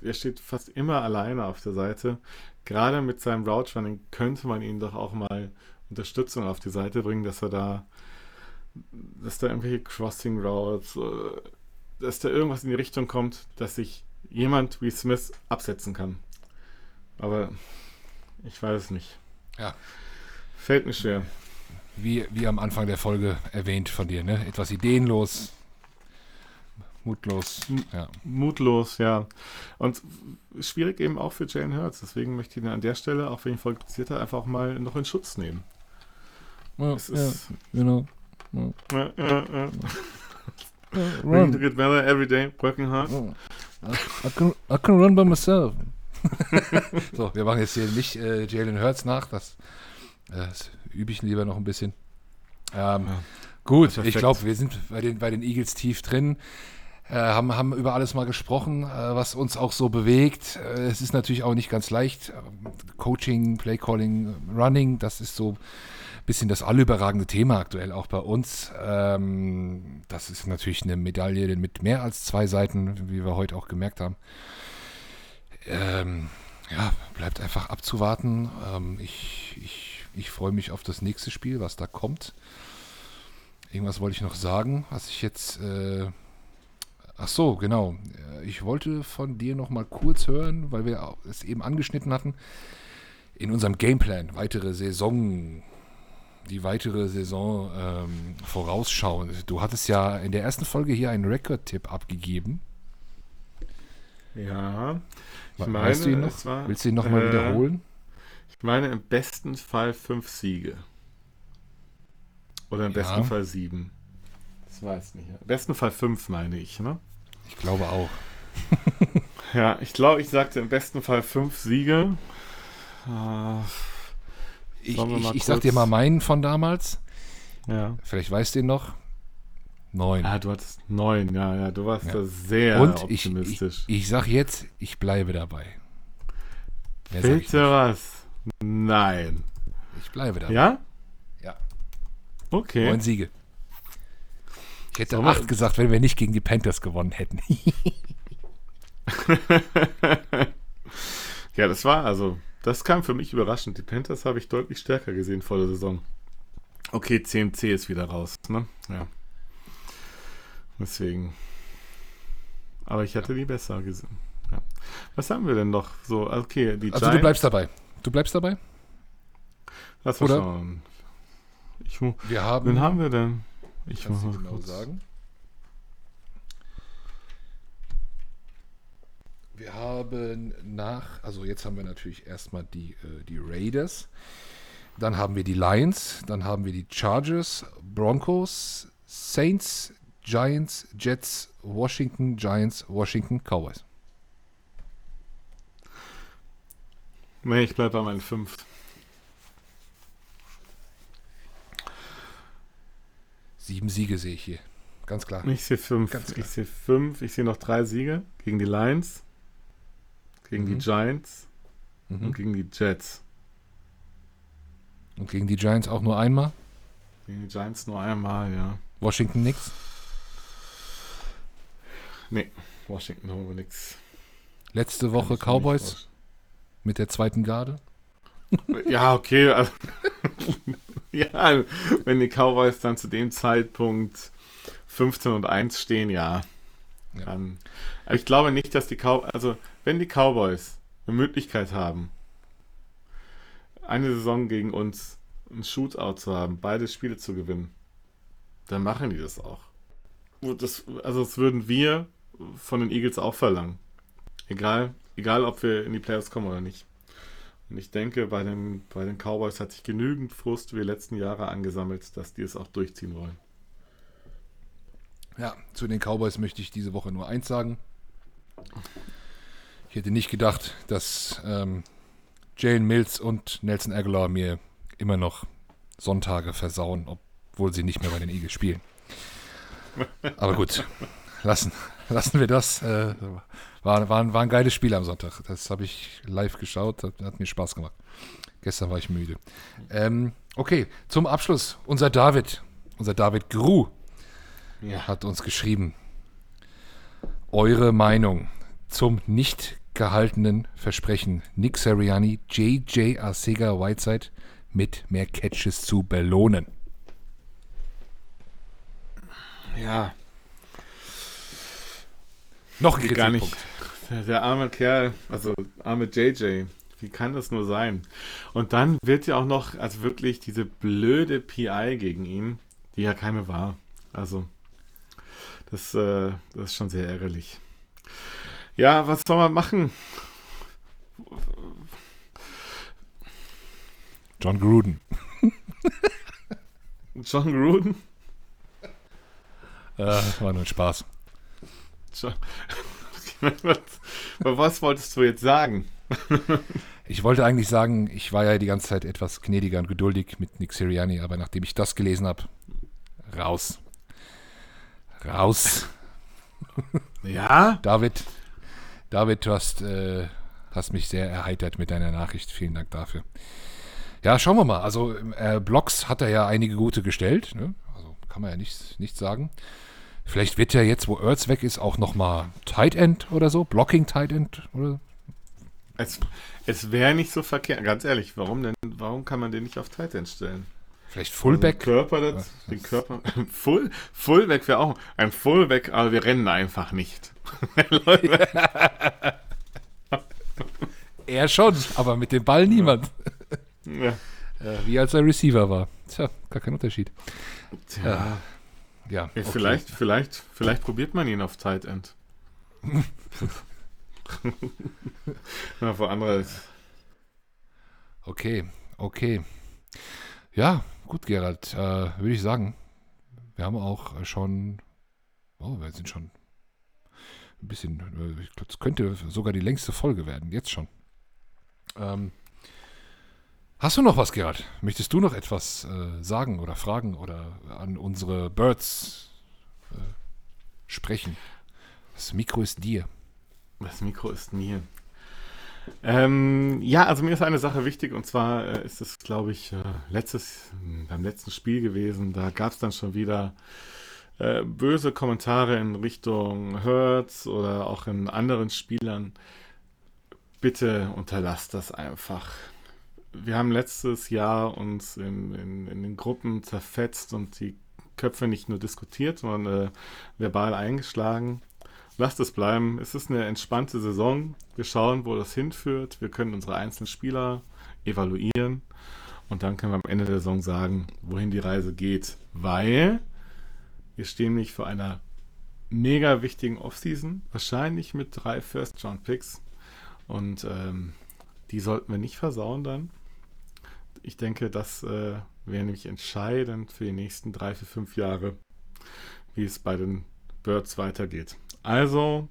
der steht fast immer alleine auf der Seite. Gerade mit seinem Route Running könnte man ihn doch auch mal Unterstützung auf die Seite bringen, dass er da, dass da irgendwelche Crossing Routes, äh, dass da irgendwas in die Richtung kommt, dass sich jemand wie Smith absetzen kann. Aber ich weiß es nicht. Ja. Fällt mir schwer. Wie, wie am Anfang der Folge erwähnt von dir, ne? Etwas ideenlos, mutlos. Ja. Mutlos, ja. Und schwierig eben auch für Jane Hurts. Deswegen möchte ich ihn an der Stelle, auch wenn ich voll interessiert habe, einfach auch mal noch in Schutz nehmen. Ja, es ist, genau. Ja, ja, ja. Run. get better every day, working hard. I can, I can run by myself. so, wir machen jetzt hier nicht äh, Jalen Hurts nach. Das, das übe ich lieber noch ein bisschen. Ähm, ja, gut, ich glaube, wir sind bei den, bei den Eagles tief drin. Äh, haben, haben über alles mal gesprochen, äh, was uns auch so bewegt. Äh, es ist natürlich auch nicht ganz leicht. Coaching, Playcalling, Running, das ist so ein bisschen das allüberragende Thema aktuell auch bei uns. Ähm, das ist natürlich eine Medaille mit mehr als zwei Seiten, wie wir heute auch gemerkt haben ähm, ja, bleibt einfach abzuwarten. Ähm, ich ich, ich freue mich auf das nächste Spiel, was da kommt. Irgendwas wollte ich noch sagen, was ich jetzt. Äh, ach so, genau. Ich wollte von dir noch mal kurz hören, weil wir es eben angeschnitten hatten. In unserem Gameplan, weitere Saison, die weitere Saison ähm, vorausschauen. Du hattest ja in der ersten Folge hier einen Rekord-Tipp abgegeben. Ja. Ich meine, weißt du ihn noch? War, Willst du ihn nochmal äh, wiederholen? Ich meine im besten Fall fünf Siege. Oder im ja. besten Fall sieben. Das weiß ich nicht. Im besten Fall fünf, meine ich, ne? Ich glaube auch. ja, ich glaube, ich sagte im besten Fall fünf Siege. Äh, ich, ich, ich sag dir mal meinen von damals. Ja. Vielleicht weißt du ihn noch. Neun. Ah, du hattest neun, ja, ja, du warst ja. da sehr Und optimistisch. Ich, ich, ich sag jetzt, ich bleibe dabei. Bitte was? Nein. Ich bleibe dabei. Ja? Ja. Okay. Neun Siege. Ich hätte Sommer. acht gesagt, wenn wir nicht gegen die Panthers gewonnen hätten. ja, das war also, das kam für mich überraschend. Die Panthers habe ich deutlich stärker gesehen vor der Saison. Okay, CMC ist wieder raus, ne? Ja. Deswegen. Aber ich hatte die besser gesehen. Ja. Was haben wir denn noch? So, okay, die Also Giants. du bleibst dabei. Du bleibst dabei? Lass mal schauen. Ich, wir haben, wen haben wir denn? Ich muss genau kurz. sagen. Wir haben nach, also jetzt haben wir natürlich erstmal die, äh, die Raiders, dann haben wir die Lions, dann haben wir die Chargers, Broncos, Saints, Giants, Jets, Washington, Giants, Washington, Cowboys. Nee, ich bleibe bei meinen fünf. Sieben Siege sehe ich hier. Ganz klar. Ich sehe fünf. Ich sehe fünf. Ich sehe noch drei Siege gegen die Lions, gegen mhm. die Giants mhm. und gegen die Jets. Und gegen die Giants auch nur einmal? Gegen die Giants nur einmal, ja. Washington nix? Nee, Washington haben wir nichts. Letzte Woche Cowboys mit der zweiten Garde. Ja, okay. Also, ja, wenn die Cowboys dann zu dem Zeitpunkt 15 und 1 stehen, ja. ja. Dann, aber ich glaube nicht, dass die Cowboys, also wenn die Cowboys eine Möglichkeit haben, eine Saison gegen uns ein Shootout zu haben, beide Spiele zu gewinnen, dann machen die das auch. Das, also das würden wir von den Eagles auch verlangen. Egal, egal ob wir in die Playoffs kommen oder nicht. Und ich denke, bei den, bei den Cowboys hat sich genügend Frust wie die letzten Jahre angesammelt, dass die es auch durchziehen wollen. Ja, zu den Cowboys möchte ich diese Woche nur eins sagen. Ich hätte nicht gedacht, dass ähm, Jalen Mills und Nelson Aguilar mir immer noch Sonntage versauen, obwohl sie nicht mehr bei den Eagles spielen. Aber gut, lassen, lassen wir das. Äh, war, war, war ein geiles Spiel am Sonntag. Das habe ich live geschaut, hat, hat, mir Spaß gemacht. Gestern war ich müde. Ähm, okay, zum Abschluss. Unser David, unser David Gru ja. hat uns geschrieben. Eure Meinung zum nicht gehaltenen Versprechen Nick Sirianni, JJ Arcega Whiteside mit mehr Catches zu belohnen. Ja. Noch ein gar nicht. Der, der, arme Kerl, also arme JJ, wie kann das nur sein? Und dann wird ja auch noch, also wirklich diese blöde PI gegen ihn, die ja keine war. Also, das, äh, das ist schon sehr ärgerlich. Ja, was soll man machen? John Gruden. John Gruden? Äh, war nur ein Spaß. was wolltest du jetzt sagen? ich wollte eigentlich sagen, ich war ja die ganze Zeit etwas gnädiger und geduldig mit Nick Sirianni, aber nachdem ich das gelesen habe, raus. Raus. Ja? David, David, du hast, äh, hast mich sehr erheitert mit deiner Nachricht. Vielen Dank dafür. Ja, schauen wir mal. Also äh, Blogs hat er ja einige gute gestellt. Ne? Also kann man ja nichts nicht sagen. Vielleicht wird ja jetzt, wo Earths weg ist, auch nochmal Tight End oder so. Blocking Tight End oder Es, es wäre nicht so verkehrt. Ganz ehrlich, warum denn? Warum kann man den nicht auf Tight End stellen? Vielleicht Fullback. Also Körper, das, den Körper. Full, Fullback wäre auch ein Fullback, aber wir rennen einfach nicht. er schon, aber mit dem Ball niemand. Ja. Äh, wie als er Receiver war. Tja, gar kein Unterschied. Tja. Äh, ja, okay. vielleicht, vielleicht, vielleicht probiert man ihn auf Tight End. Na, vor andere. Okay, okay. Ja, gut, Gerald. Äh, Würde ich sagen, wir haben auch schon. Oh, wir sind schon ein bisschen. Äh, es könnte sogar die längste Folge werden, jetzt schon. Ähm, hast du noch was, Gerald? Möchtest du noch etwas äh, sagen oder fragen oder an unsere Birds äh, sprechen? Das Mikro ist dir. Das Mikro ist mir. Ähm, ja, also mir ist eine Sache wichtig und zwar äh, ist es, glaube ich, äh, letztes, beim letzten Spiel gewesen. Da gab es dann schon wieder äh, böse Kommentare in Richtung Hertz oder auch in anderen Spielern. Bitte unterlasst das einfach. Wir haben letztes Jahr uns in, in, in den Gruppen zerfetzt und die Köpfe nicht nur diskutiert, sondern äh, verbal eingeschlagen. Lasst es bleiben. Es ist eine entspannte Saison. Wir schauen, wo das hinführt. Wir können unsere einzelnen Spieler evaluieren. Und dann können wir am Ende der Saison sagen, wohin die Reise geht. Weil wir stehen nämlich vor einer mega wichtigen Offseason. Wahrscheinlich mit drei First-Round-Picks. Und ähm, die sollten wir nicht versauen dann. Ich denke, das äh, wäre nämlich entscheidend für die nächsten drei, vier, fünf Jahre, wie es bei den Birds weitergeht. Also,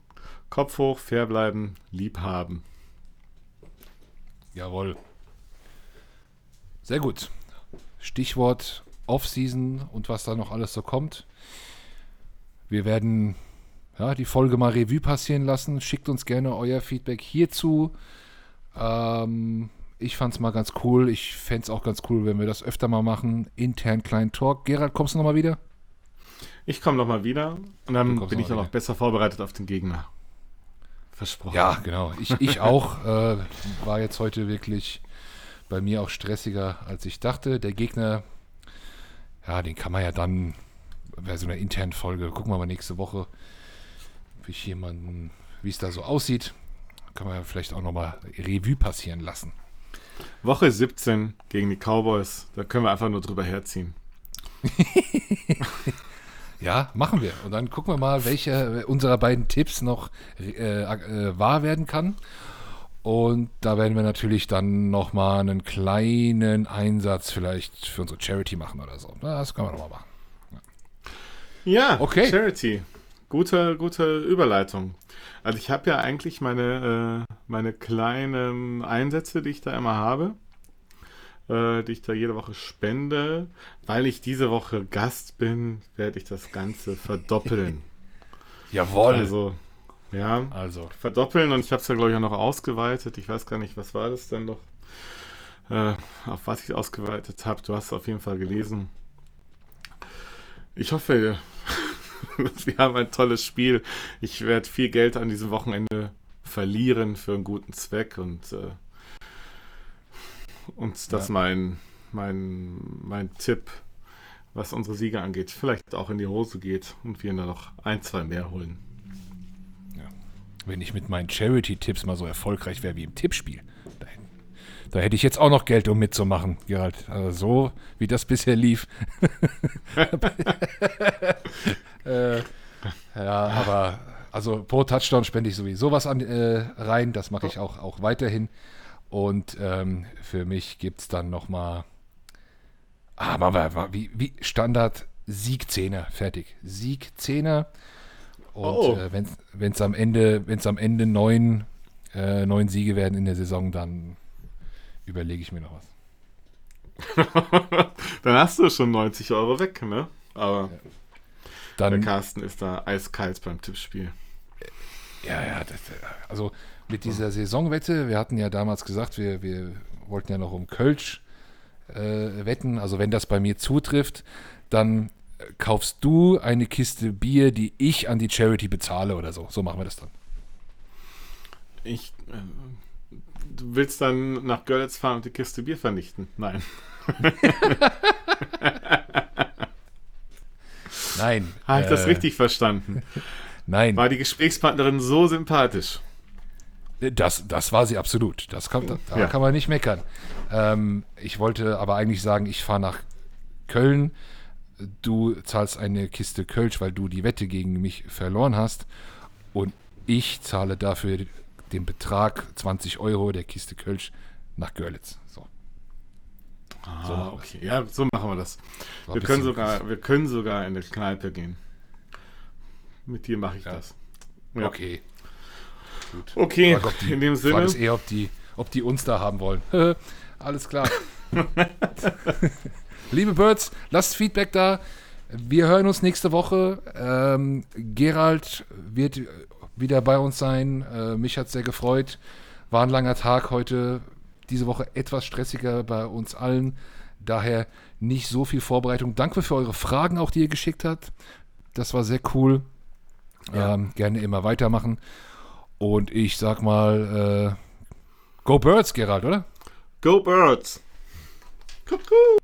Kopf hoch, fair bleiben, lieb haben. Jawohl. Sehr gut. Stichwort Offseason und was da noch alles so kommt. Wir werden ja, die Folge mal Revue passieren lassen. Schickt uns gerne euer Feedback hierzu. Ähm, ich fand es mal ganz cool. Ich fände es auch ganz cool, wenn wir das öfter mal machen. Intern kleinen Talk. Gerald, kommst du nochmal wieder? Ich komme nochmal wieder und dann bin ich auch noch besser vorbereitet auf den Gegner. versprochen. Ja, genau. Ich, ich auch. Äh, war jetzt heute wirklich bei mir auch stressiger, als ich dachte. Der Gegner, ja, den kann man ja dann bei so einer internen Folge, gucken wir mal nächste Woche, wie ich jemanden, wie es da so aussieht. Kann man ja vielleicht auch nochmal Revue passieren lassen. Woche 17 gegen die Cowboys, da können wir einfach nur drüber herziehen. Ja, machen wir. Und dann gucken wir mal, welche unserer beiden Tipps noch äh, äh, wahr werden kann. Und da werden wir natürlich dann nochmal einen kleinen Einsatz vielleicht für unsere Charity machen oder so. Das können wir nochmal machen. Ja, ja okay. Charity. Gute, gute Überleitung. Also ich habe ja eigentlich meine, äh, meine kleinen Einsätze, die ich da immer habe äh, die ich da jede Woche spende. Weil ich diese Woche Gast bin, werde ich das Ganze verdoppeln. Jawohl. Also, ja, also. verdoppeln und ich habe es ja, glaube ich, auch noch ausgeweitet. Ich weiß gar nicht, was war das denn noch? Äh, auf was ich ausgeweitet habe. Du hast es auf jeden Fall gelesen. Ich hoffe, wir haben ein tolles Spiel. Ich werde viel Geld an diesem Wochenende verlieren für einen guten Zweck und äh, und das ja. mein, mein, mein Tipp, was unsere Siege angeht, vielleicht auch in die Hose geht und wir dann noch ein, zwei mehr holen. Ja. Wenn ich mit meinen Charity-Tipps mal so erfolgreich wäre wie im Tippspiel, da, da hätte ich jetzt auch noch Geld, um mitzumachen, Gerald. Also so, wie das bisher lief. äh, ja, aber also pro Touchdown spende ich sowieso was an, äh, rein. Das mache ich auch, auch weiterhin. Und ähm, für mich gibt es dann nochmal. Ah, aber wie, wie Standard Siegzehner, fertig. Siegzehner. Und oh. äh, wenn es am Ende, wenn es am Ende neun, äh, neun Siege werden in der Saison, dann überlege ich mir noch was. dann hast du schon 90 Euro weg, ne? Aber ja. Dann, der Carsten ist da eiskalt beim Tippspiel. Ja, ja, das, also mit dieser Saisonwette. Wir hatten ja damals gesagt, wir, wir wollten ja noch um Kölsch äh, wetten. Also wenn das bei mir zutrifft, dann kaufst du eine Kiste Bier, die ich an die Charity bezahle oder so. So machen wir das dann. Ich. Äh, du willst dann nach Görlitz fahren und die Kiste Bier vernichten? Nein. Nein. Habe ich äh, das richtig verstanden? Nein. War die Gesprächspartnerin so sympathisch? Das, das war sie absolut. Das kann, da, da ja. kann man nicht meckern. Ähm, ich wollte aber eigentlich sagen, ich fahre nach Köln. Du zahlst eine Kiste Kölsch, weil du die Wette gegen mich verloren hast. Und ich zahle dafür den Betrag 20 Euro der Kiste Kölsch nach Görlitz. So. Ah, so okay. Ja, so machen wir das. Wir können, sogar, wir können sogar in eine Kneipe gehen. Mit dir mache ich ja. das. Ja. Okay. Gut. Okay, die, in dem Sinne. Frage ist eher, ob die, ob die uns da haben wollen. Alles klar. Liebe Birds, lasst Feedback da. Wir hören uns nächste Woche. Ähm, Gerald wird wieder bei uns sein. Äh, mich hat es sehr gefreut. War ein langer Tag heute. Diese Woche etwas stressiger bei uns allen. Daher nicht so viel Vorbereitung. Danke für eure Fragen auch, die ihr geschickt habt. Das war sehr cool. Ja. Ähm, gerne immer weitermachen. Und ich sag mal, äh, Go Birds, Gerald, oder? Go Birds! Kuckuck!